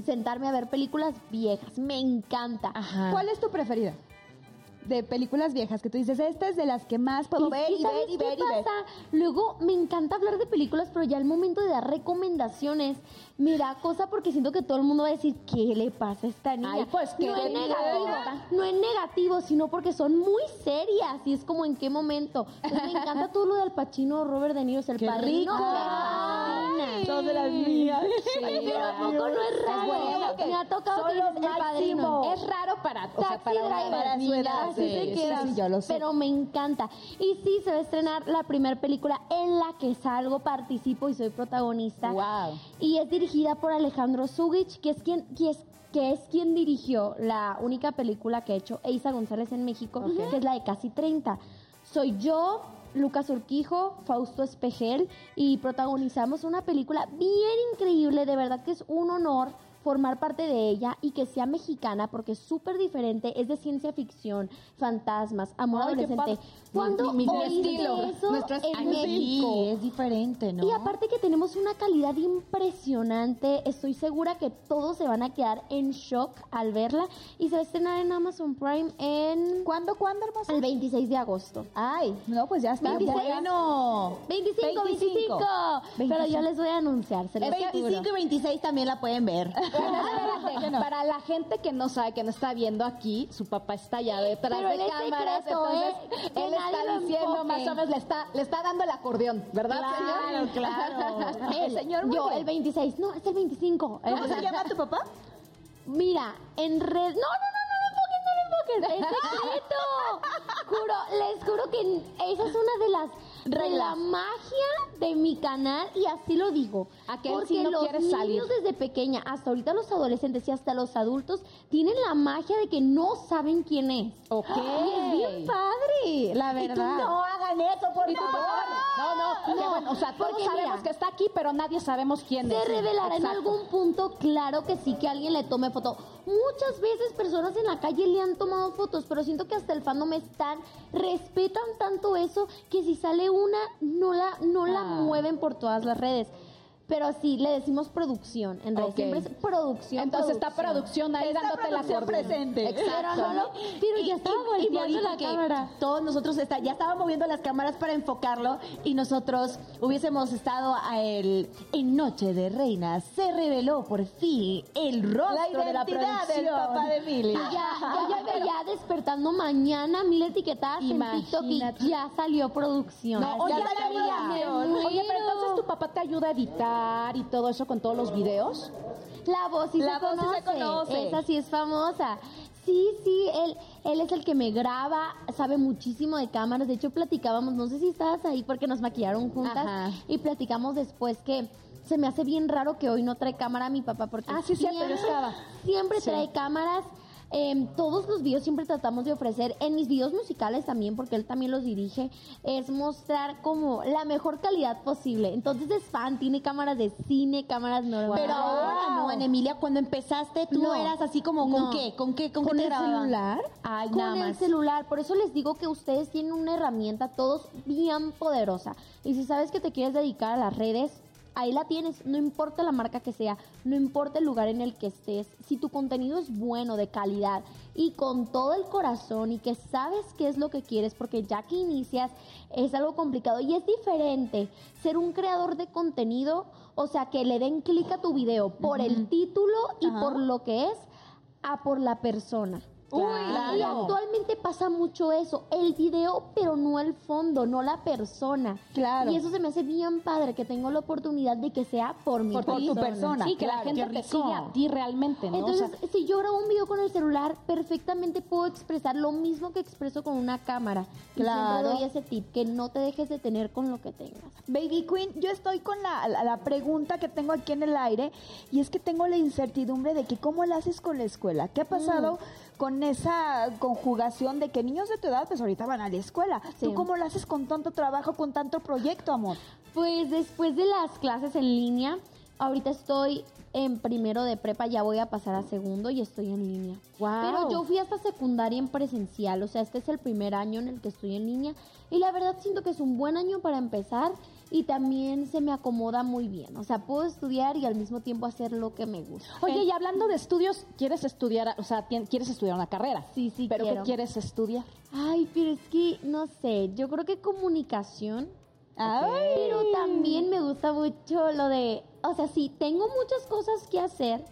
sentarme a ver películas viejas. Me encanta. Ajá. ¿Cuál es tu preferida? De películas viejas que tú dices, esta es de las que más puedo ver y, ¿sabes ver y qué ver y ver. Luego me encanta hablar de películas, pero ya al momento de dar recomendaciones me da cosa porque siento que todo el mundo va a decir, ¿qué le pasa a esta niña? Ay, pues, no es negativo, no es negativo, sino porque son muy serias y es como en qué momento. Entonces, me encanta todo lo de Al Pacino, Robert De Niro, es el ¡Qué padrino. las mías. Pero ¿a poco no es raro? bueno. me ha tocado que dices, el padrino. Es raro para, o sea, para, para su edad, así sí, yo lo sé. Pero me encanta. Y sí, se va a estrenar la primera película en la que salgo, participo y soy protagonista. Wow. Y es dirigida por Alejandro Zugich, que es quien, que es, que es quien dirigió la única película que ha hecho Eiza González en México, que es la de Casi 30. Soy yo, Lucas Urquijo, Fausto Espejel, y protagonizamos una película bien increíble, de verdad que es un honor formar parte de ella y que sea mexicana porque es súper diferente, es de ciencia ficción, fantasmas, amor Ay, adolescente. ¿Cuándo Mi- mi- estilo. eso Nuestro en estilo. México? Sí, es diferente, ¿no? Y aparte que tenemos una calidad impresionante, estoy segura que todos se van a quedar en shock al verla y se va a estrenar en Amazon Prime en ¿Cuándo, cuándo, hermosa? el 26 de agosto. Ay, no, pues ya está. 26. bueno. 25, 25. 25. Pero yo les voy a anunciar, se El los 25 y juro. 26 también la pueden ver. Para la gente que no sabe, que no está viendo aquí, su papá está allá detrás Pero de cámaras, secreto, entonces ¿eh? Él está diciendo más o menos, le está, le está dando el acordeón, ¿verdad, Claro, señor? claro. Él, señor, yo, el 26. No, es el 25. ¿Cómo se llama tu papá? Mira, en red. No, no, no, no lo enfoquen, no lo enfoquen. Es secreto. Juro, les juro que esa es una de las. De la magia de mi canal y así lo digo. ¿A que él Porque sí no los niños salir? desde pequeña, hasta ahorita los adolescentes y hasta los adultos tienen la magia de que no saben quién es. Ok. Y es bien padre, la verdad. hagan eso, por Y tú, pues, no, no, qué bueno, o sea, todos sabemos mira, que está aquí, pero nadie sabemos quién es. se revelará en Exacto. algún punto, claro que sí, que alguien le tome foto. Muchas veces personas en la calle le han tomado fotos, pero siento que hasta el fandom están, respetan tanto eso que si sale una, no la, no la Ah. mueven por todas las redes. Pero sí, le decimos producción, en realidad siempre es producción. Entonces está producción ahí Está dándote la producción acordeón. presente. Exacto. Pero, no pero ya estaba volteando bonito la cámara. Todos nosotros está- ya estábamos moviendo las cámaras para enfocarlo y nosotros hubiésemos estado a el, en Noche de Reinas. Se reveló por fin el rostro La de la identidad del producción. papá de Emilia. Y ya, yo ya veía despertando mañana mil etiquetadas en TikTok y Imagínate. ya salió producción. No, oye, Ya me oye, pero entonces tu papá te ayuda a editar y todo eso con todos los videos. La voz sí, La se, voz sí se conoce. Esa sí es famosa. Sí, sí, él, él es el que me graba, sabe muchísimo de cámaras. De hecho, platicábamos, no sé si estabas ahí porque nos maquillaron juntas Ajá. y platicamos después que se me hace bien raro que hoy no trae cámara mi papá porque Ah, sí, siempre- estaba. Siempre Sí. trae cámaras. Em, todos los videos siempre tratamos de ofrecer, en mis videos musicales también, porque él también los dirige, es mostrar como la mejor calidad posible. Entonces es fan, tiene cámaras de cine, cámaras normales. Pero ahora no, Emilia, cuando empezaste tú No. eras así como, ¿con No. qué? ¿Con qué? ¿Con, ¿Con qué te el grababan? celular? Ay, con nada el más. celular. Por eso les digo que ustedes tienen una herramienta, todos bien poderosa. Y si sabes que te quieres dedicar a las redes, ahí la tienes. No importa la marca que sea, no importa el lugar en el que estés. Si tu contenido es bueno, de calidad y con todo el corazón y que sabes qué es lo que quieres, porque ya que inicias es algo complicado y es diferente ser un creador de contenido, o sea, que le den clic a tu video por el título y por lo que es a por la persona. Uy, Y actualmente pasa mucho eso, el video, pero no el fondo, no la persona. Claro. Y eso se me hace bien padre que tengo la oportunidad de que sea por mi Por- por tu persona. Sí, que Claro, la gente te sigue a ti realmente, ¿no? O Entonces, sea, si yo grabo un video con el celular, perfectamente puedo expresar lo mismo que expreso con una cámara. Y Claro. siempre doy ese tip, que no te dejes de tener con lo que tengas. Baby Queen, yo estoy con la, la- la pregunta que tengo aquí en el aire y es que tengo la incertidumbre de que cómo la haces con la escuela. ¿Qué ha pasado Mm. Con esa conjugación de que niños de tu edad pues ahorita van a la escuela? ¿Tú cómo lo haces con tanto trabajo, con tanto proyecto, amor? Pues después de las clases en línea, ahorita estoy en primero de prepa, ya voy a pasar a segundo y estoy en línea. Guau. Pero yo fui hasta secundaria en presencial, o sea, este es el primer año en el que estoy en línea y la verdad siento que es un buen año para empezar y también se me acomoda muy bien, o sea, puedo estudiar y al mismo tiempo hacer lo que me gusta. Oye, y hablando de estudios, ¿quieres estudiar, o sea, quieres estudiar una carrera? Sí, sí ¿Pero quiero. qué quieres estudiar? Ay, pero es que, no sé, yo creo que comunicación Ay. Pero también me gusta mucho lo de, o sea, sí, tengo muchas cosas que hacer,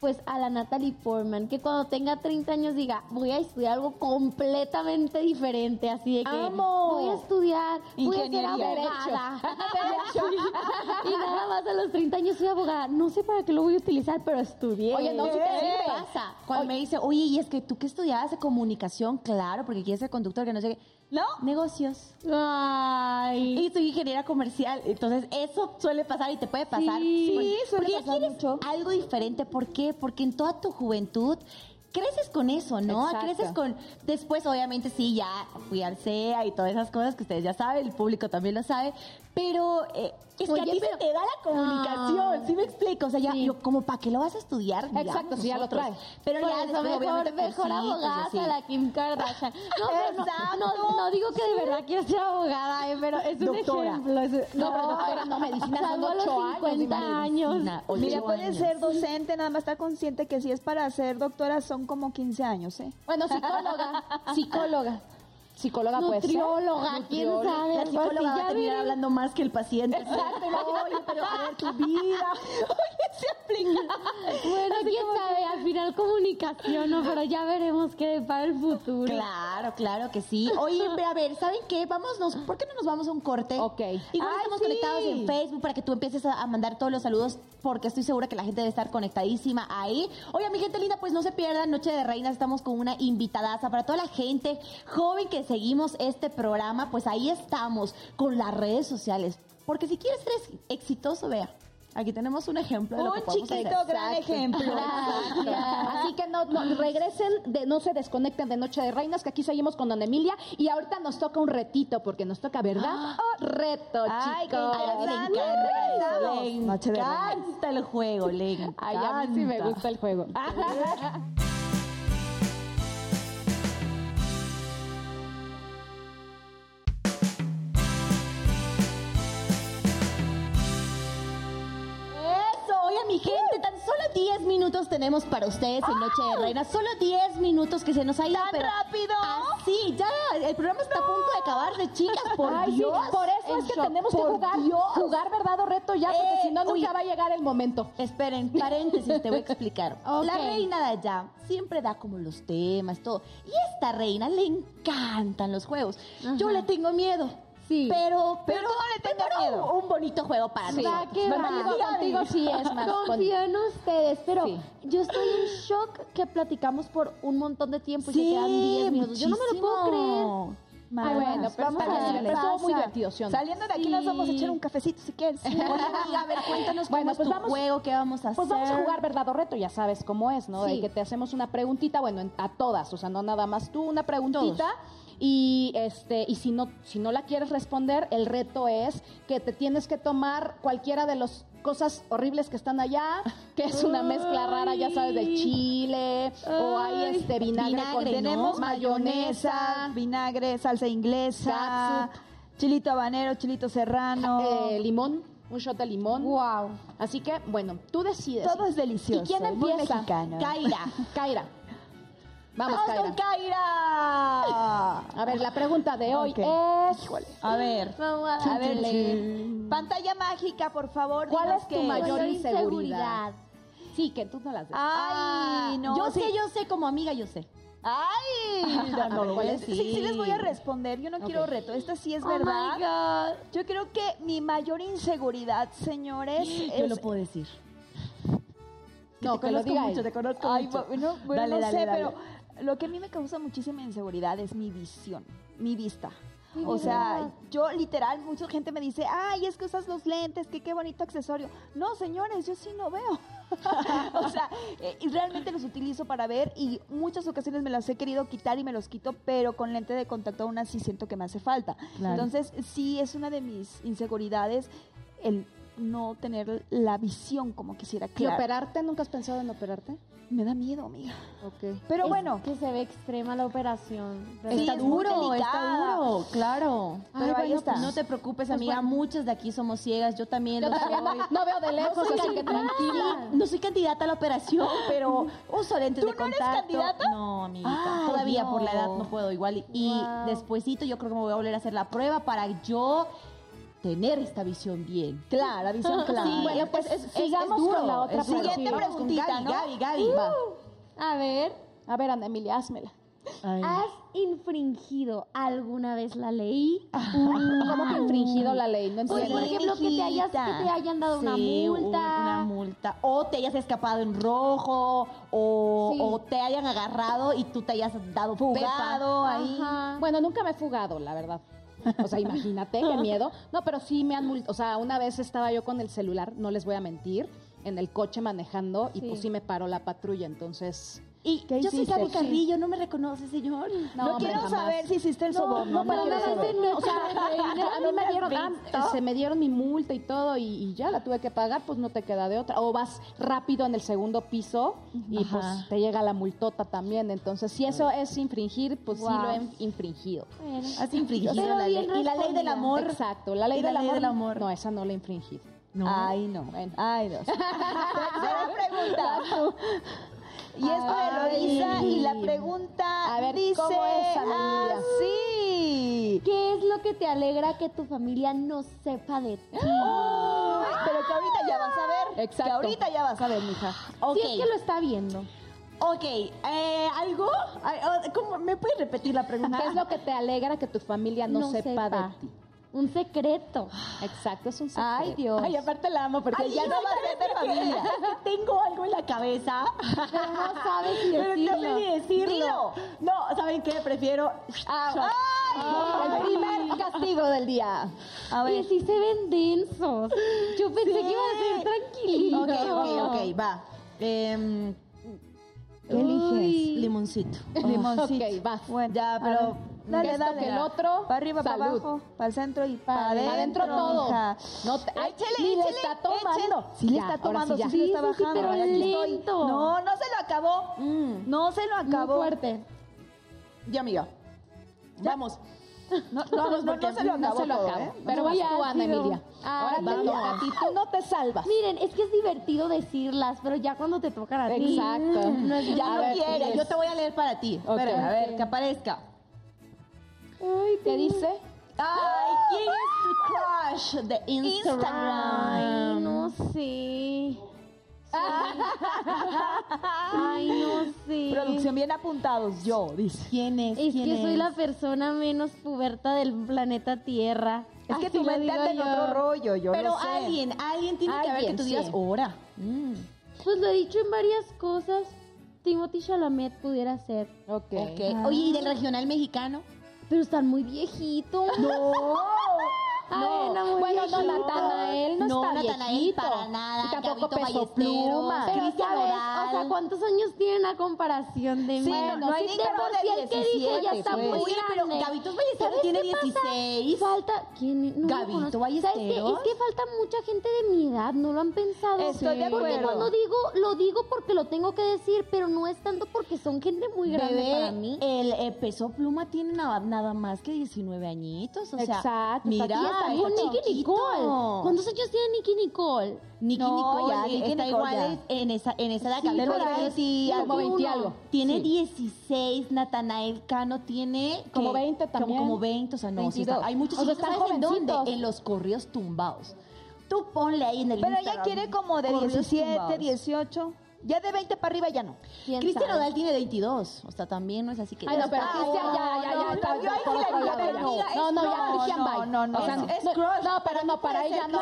pues a la Natalie Portman, que cuando tenga 30 años diga, voy a estudiar algo completamente diferente, así de que ¡Amo! voy a estudiar, voy a ser Ingeniería. abogada. y nada más a los 30 años soy abogada. No sé para qué lo voy a utilizar, pero estudié. Oye, no, ¿Qué pasa? Cuando me dice, oye, y es que tú que estudiabas de comunicación, claro, porque quieres ser conductor, que no sé qué. ¿No? Negocios. Ay. Y soy ingeniera comercial. Entonces, eso suele pasar y te puede pasar. Sí, Porque- suele porque pasar mucho. algo diferente. ¿Por qué? Porque en toda tu juventud creces con eso, ¿no? Exacto. Creces con... Después, obviamente, sí, ya fui al CEA y todas esas cosas que ustedes ya saben, el público también lo sabe, pero eh, es Oye, que a ti pero- se te da la comunicación, Ah. ¿sí me explico? O sea, ya, Sí. yo, como para qué lo vas a estudiar? Exacto, si ya lo traes. Pero Por ya eso después, mejor, mejor y abogada a la Kim Kardashian. No, pero no, no, no digo que de verdad quiero ser abogada, eh, pero es un Doctora. ejemplo. es- No, pero doctora, no, medicina son salgo a los ocho años, 50 años. Medicina, Mira, puede ser docente, nada más está consciente que si es para ser doctora son como 15 años, ¿eh? Bueno, psicóloga, psicóloga. Psicóloga puede ser. Nutrióloga, quién Nutrióloga. sabe. La algo psicóloga va a terminar hablando más que el paciente. Exacto, oye, pero a ver tu vida. Oye, se aplica. Bueno, quién sabe, al final comunicación, ¿no? Pero ya veremos qué depara el futuro. Claro, claro que sí. Oye, pero a ver, ¿saben qué? Vámonos, ¿por qué no nos vamos a un corte? Ok. Igual Ay, estamos sí. conectados en Facebook para que tú empieces a, a mandar todos los saludos porque estoy segura que la gente debe estar conectadísima ahí. Oye, mi gente linda, pues no se pierdan Noche de Reinas, estamos con una invitadaza para toda la gente joven que seguimos este programa, pues ahí estamos con las redes sociales. Porque si quieres ser ex- exitoso, vea, aquí tenemos un ejemplo de lo que Un podemos chiquito hacer. gran ejemplo. Así que no, no, regresen, de, no se desconecten de Noche de Reinas, que aquí seguimos con Don Emilia. Y ahorita nos toca un retito, porque nos toca, ¿verdad? Oh, reto, Ay, qué chicos. interesante. Le encanta, le Noche de Reinas. encanta el juego, le encanta. Ay, a mí sí me gusta el juego. Mi gente, tan solo 10 minutos tenemos para ustedes en Noche de Reina. Solo 10 minutos que se nos ha ido. ¿Tan pero rápido? Así, ya, el programa está a punto de acabarse, chicas, por Ay, sí, Dios. por eso es que shock, tenemos que por jugar, Dios. jugar verdad o reto ya, porque Eh, si no, uy. nunca va a llegar el momento. Esperen, paréntesis, te voy a explicar. Ok. La reina de allá siempre da como los temas, todo. Y esta reina le encantan los juegos. Yo le tengo miedo. Sí. Pero, Pero pero, no le miedo. Un bonito juego para Sí. va. Contigo, contigo sí es más. con- Confío en ustedes, pero Sí. yo estoy en shock que platicamos por un montón de tiempo y Sí, que quedan 10 minutos. Yo no me lo puedo creer. Ay, bueno, pero Vamos a pero estuvo muy divertido, ¿sí? Saliendo de aquí nos vamos a echar un cafecito si quieres. Amiga, a ver, cuéntanos Bueno, cómo es pues tu vamos- juego, qué vamos a Pues hacer. vamos a jugar verdad o reto, ya sabes cómo es, ¿no? De Sí. que te hacemos una preguntita, bueno, en- a todas, o sea, no nada más tú, una preguntita. Y este, y si no, si no la quieres responder, el reto es que te tienes que tomar cualquiera de las cosas horribles que están allá, que es una mezcla rara, ya sabes, del chile, o hay Ay. este vinagre, con Vinagre, ¿no? Tenemos mayonesa, mayonesa, vinagre, salsa inglesa, Catsup. chilito habanero, chilito serrano. eh, limón, un shot de limón. Wow. Así que, bueno, tú decides. Todo es delicioso. ¿Y quién muy empieza? mexicano. Kaira. Kaira. Vamos, Kaira. Kaira. A ver, la pregunta de hoy Ok. es... A ver, Vamos a a ver, pantalla mágica, por favor. ¿Cuál dinos es tu qué mayor Mayor inseguridad? inseguridad. Sí, que tú no las des. Ay, no. yo sí. sé, yo sé, como amiga, yo sé. Ay, No, voy a sí, sí les voy a responder. Yo no quiero reto. Esta sí es Oh verdad. Yo creo que mi mayor inseguridad, señores, Yo es lo puedo decir. no, te que lo conozco diga mucho, él. te conozco Ay, mucho. bueno, Bueno, dale, no dale, sé, dale. pero lo que a mí me causa muchísima inseguridad es mi visión, mi vista. O sea, yo literal, mucha gente me dice, ay, es que usas los lentes, que qué bonito accesorio. No, señores, yo sí no veo. o sea, eh, y realmente los utilizo para ver y muchas ocasiones me los he querido quitar y me los quito, pero con lente de contacto aún así siento que me hace falta. Claro. Entonces, sí es una de mis inseguridades el no tener la visión como quisiera. ¿Y Claro. operarte? ¿Nunca has pensado en operarte? Me da miedo, amiga. Ok. Pero Es bueno, Que se ve extrema la operación. Sí, está es duro, está duro, claro. Pero Pero ahí está. no te preocupes, Pues amiga. bueno. Muchas de aquí somos ciegas. Yo también Yo lo también soy. no, no veo de lejos, soy así que tranquila. No soy candidata a la operación, pero uso lentes ¿Tú de no eres contacto. candidata? No, amiguita. Ay, Todavía no. por la edad no puedo igual. Y Wow. despuesito yo creo que me voy a volver a hacer la prueba para yo tener esta visión bien. clara, visión clara. Sí, bueno, pues, es, es- sigamos es duro, con la otra duro. Siguiente preguntita, Gaby, ¿no? Gaby, Gaby. Va. A ver, A ver, Ana Emilia, házmela. Ay. ¿has infringido alguna vez la ley? ¿Cómo que infringido la ley? No entiendo. por ejemplo, que te, hayas, que te hayan dado una Sí, multa. Una multa. O te hayas escapado en rojo, o, Sí. o te hayan agarrado y tú te hayas dado Fugado pepa. ahí. Ajá. Bueno, nunca me he fugado, la verdad. O sea, imagínate, qué miedo. No, pero sí me han multado. O sea, una vez estaba yo con el celular, no les voy a mentir, en el coche manejando y Sí. pues sí me paró la patrulla. Entonces, Y ¿Qué yo soy? Gaby Carrillo, ¿no me reconoce, señor? No, quiero saber si hiciste el soborno. No, para quiero nada, saber. o sea, a mí me dieron, ah, se me dieron mi multa y todo y, y ya la tuve que pagar, pues no te queda de otra. O vas rápido en el segundo piso y Ajá. pues te llega la multota también. Entonces, si eso es infringir, pues sí lo he infringido. Bueno. Has infringido Pero la ley. Y la ley del amor. Exacto, la ley, ¿Y la del, ley amor, del amor? No, esa no la he infringido. No. Ay, no. Bueno. Ay, Dios. Tercera pregunta. Y es para. Eloisa y la pregunta A ver, dice así. sí. ¿Qué es lo que te alegra que tu familia no sepa de ti? Pero que ahorita ya vas a ver. Exacto. Que ahorita ya vas a ver, mija. Ok. Si es que lo está viendo. Ok, eh, ¿algo? Oh, ¿cómo? ¿Me puedes repetir la pregunta? ¿Qué es lo que te alegra que tu familia no, sepa, de ti? Un secreto. Exacto, es un secreto. Ay, Dios. Ay, aparte la amo porque Ay, ya no va a ser de familia. Que tengo algo en la cabeza. Pero no sabes si Pero no sé decirlo. ni decirlo. Dilo. No, ¿saben qué? Prefiero. Ah, El primer castigo del día. A ver. sí se ven densos. Yo pensé que iba a ser tranquilito. Ok, ok, ok, va. Em, ¿Qué eliges? Uy. limoncito. Limoncito. Ok, vas. Bueno, Ya, pero- Dale, Esto dale. que el otro, Para arriba, para abajo, para el centro y para adentro. adentro todo. mija. No te, ay, Échele, ni le está tomando. échele. Sí le Ya, está tomando, sí, sí, ya. le Sí, está sí, sí, bajando. pero lento. No, no se lo acabó. Mm, No se lo Muy acabó. fuerte. ya, amiga. Vamos. No, no, no, no se lo No acabó se lo acabo. ¿eh? Pero Muy vas tú, Ana. Emilia. Ahora te toca a ti. Tú no te salvas. Miren, es que es divertido decirlas, pero ya cuando te tocan a ti. Exacto. No es Ya no ver, quiere. sigues. Yo te voy a leer para ti. Ok. Espérame, a ver, que aparezca. Ay, ¿Qué dice? Ay, ¿quién es tu crush de Instagram? Ay, no sé. Ay, no sé. Producción bien apuntados, yo, dice. ¿Quién es? Es ¿Quién que soy la persona menos puberta del planeta Tierra. Es que Así tu mente anda en otro rollo, yo Pero lo sé. alguien, alguien tiene que haber que tú digas sí. hora. Mm. Pues lo he dicho en varias cosas. Timothy Chalamet pudiera ser. Ok. Ok. Oye, ¿y del regional mexicano? Pero están muy viejitos. No, muy Bueno, no. Natanael no, No, está Natanael viejito. para nada, Y tampoco Gabito Peso Pluma. Pero. O sea, ¿cuántos años tienen a comparación de Sí, mí? no, no hay Sí, sí el que dije ya 17, está pues. muy Oye, pero. Gavitos Ballesteros ¿Sabes tiene qué pasa? 16. Falta... ¿Quién? No Gabito. Ballesteros. Es que falta mucha gente de mi edad, ¿no lo han pensado? Estoy de Porque acuerdo. cuando digo, lo digo porque lo tengo que decir, pero no es tanto porque son gente muy grande Bebé, para mí. el eh, peso pluma tiene nada, nada más que 19 añitos. O sea, Exacto, mira, está con Nicky. Nicole. ¿Cuántos años tiene Nicky Nicole? Nicky No, Nicole ya, eh, Nicky está Nicole igual ya. en esa, en esa edad. Sí, pero Ballesteros sí, como 20 y algo. Tiene Sí. 16, Natanael Cano tiene... Como ¿qué? 20 Como- también. Como, 20, o sea, no, sí está- 22. hay muchos O sea, están ¿sabes en dónde? En los correos tumbados. Tú ponle ahí en el Pero ella Instagram, quiere como de correos 17, tumbados. 18. Ya de 20 para arriba ya no. ¿Quién Cristian? Nodal tiene 22, o sea, también no es así que... Ay, no, pero Ay, Cristian ya, ya, ya, está no, ya. No, no, ya no, Cristian bye. no, no, es- crush. No, pero no, para ella no.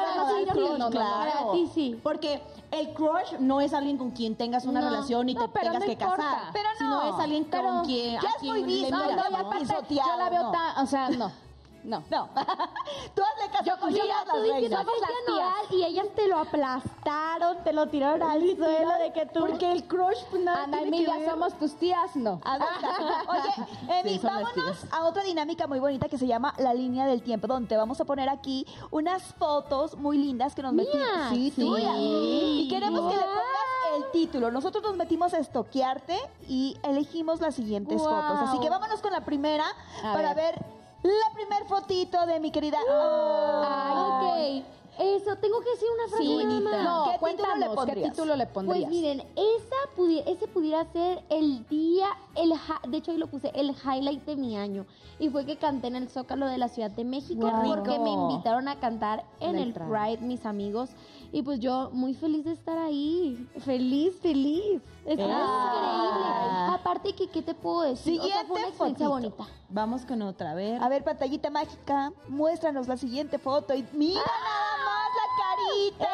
No. Para ti sí. Porque el crush no es alguien con quien tengas una relación y te tengas que casar. Pero Sino no, es alguien con quien. ya es muy visto, No, miras, no, y ¿no? aparte, Pisoteado, yo la veo tan, o sea, no, no. No. Tú hazle caso Yo a confío todas en las reinas. Nodal y ellas te lo aplastaron, te lo tiraron al suelo de que tú... Porque el crush, pues nada. Ana somos tus tías, no. A ver, Oye, Emi, Sí, vámonos a otra dinámica muy bonita que se llama la línea del tiempo, donde te vamos a poner aquí unas fotos muy lindas que nos metimos. Sí, Sí. tuyas. Y queremos que le pongas el título. Nosotros nos metimos a estoquearte y elegimos las siguientes Wow. fotos. Así que vámonos con la primera A para ver. La primer fotito de mi querida. Ay, ok. Eso, tengo que decir una frase Sí, nada más. No, ¿Qué título le ¿qué título le pondrías? Pues miren, esa pudi- ese pudiera ser el día, el de hecho hoy lo puse, el highlight de mi año. Y fue que canté en el Zócalo de la Ciudad de México Guau. porque me invitaron a cantar en En el. Pride, mis amigos. Y pues yo muy feliz de estar ahí. Feliz, feliz. Está increíble. Aparte que, ¿qué te puedo decir? o sea, fue una Siguiente experiencia fotito. bonita. Vamos con otra, a ver. A ver, pantallita mágica, muéstranos la siguiente foto y mira nada más la carita.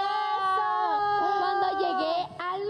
Al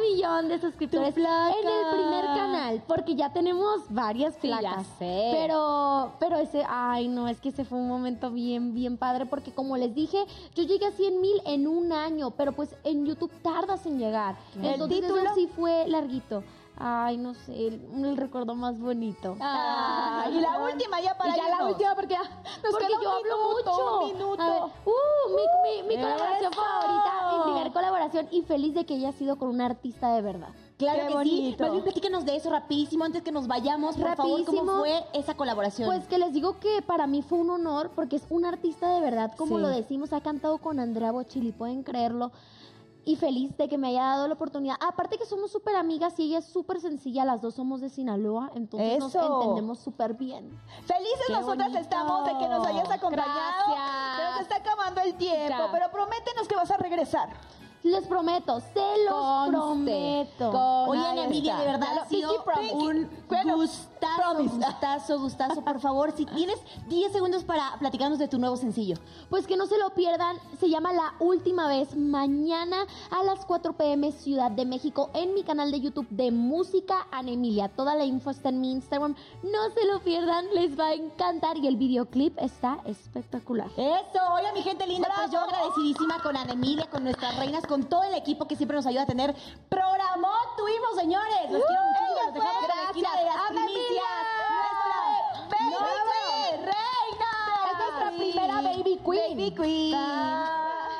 millón de suscriptores en el primer canal, porque ya tenemos varias Sí, ya placas. sé. Pero, pero ese, ay, no, es que ese fue un momento bien, bien padre, porque como les dije, yo llegué a 100 mil en un año, pero pues en YouTube tardas en llegar. ¿El Entonces título? eso sí fue larguito. Ay, no sé, el, el recuerdo más bonito. Ah, y la última ya para y ya la última porque ya nos Porque queda un yo hablo minuto, mucho. un minuto. A ver, uh, mi, mi- mi colaboración favorita, mi primer colaboración y feliz de que haya sido con un artista de verdad. Claro Qué que sí. Más bien platícanos de eso rapidísimo antes que nos vayamos. Por favor. ¿cómo fue esa colaboración? Pues que les digo que para mí fue un honor porque es un artista de verdad, como Sí. lo decimos, ha cantado con Andrea Bochili, pueden creerlo. Y feliz de que me haya dado la oportunidad. Aparte que somos súper amigas y ella es súper sencilla, las dos somos de Sinaloa, entonces nos entendemos súper bien. Felices Qué nosotras bonito. estamos de que nos hayas acompañado. Gracias. Se nos está acabando el tiempo, pero prométenos que vas a regresar. Les prometo, se los Conste. prometo. Con- Oye, Emilia, de verdad ha sido un gustazo, promise. gustazo, gustazo. Por favor, si tienes 10 segundos para platicarnos de tu nuevo sencillo. Pues que no se lo pierdan, se llama La Última Vez, mañana a las 4 pm Ciudad de México en mi canal de YouTube de Música Anemilia. Toda la info está en mi Instagram, no se lo pierdan, les va a encantar y el videoclip está espectacular. Eso, oye mi gente linda, pues yo agradecidísima con Ana Emilia, con nuestras reinas, con todo el equipo que siempre nos ayuda a tener. Programón tuvimos, señores. Los quiero muchísimo, los dejamos con la esquina de las Ana primicias. Emilia, Nuestra baby Baby reina. Es nuestra primera baby queen. Baby queen.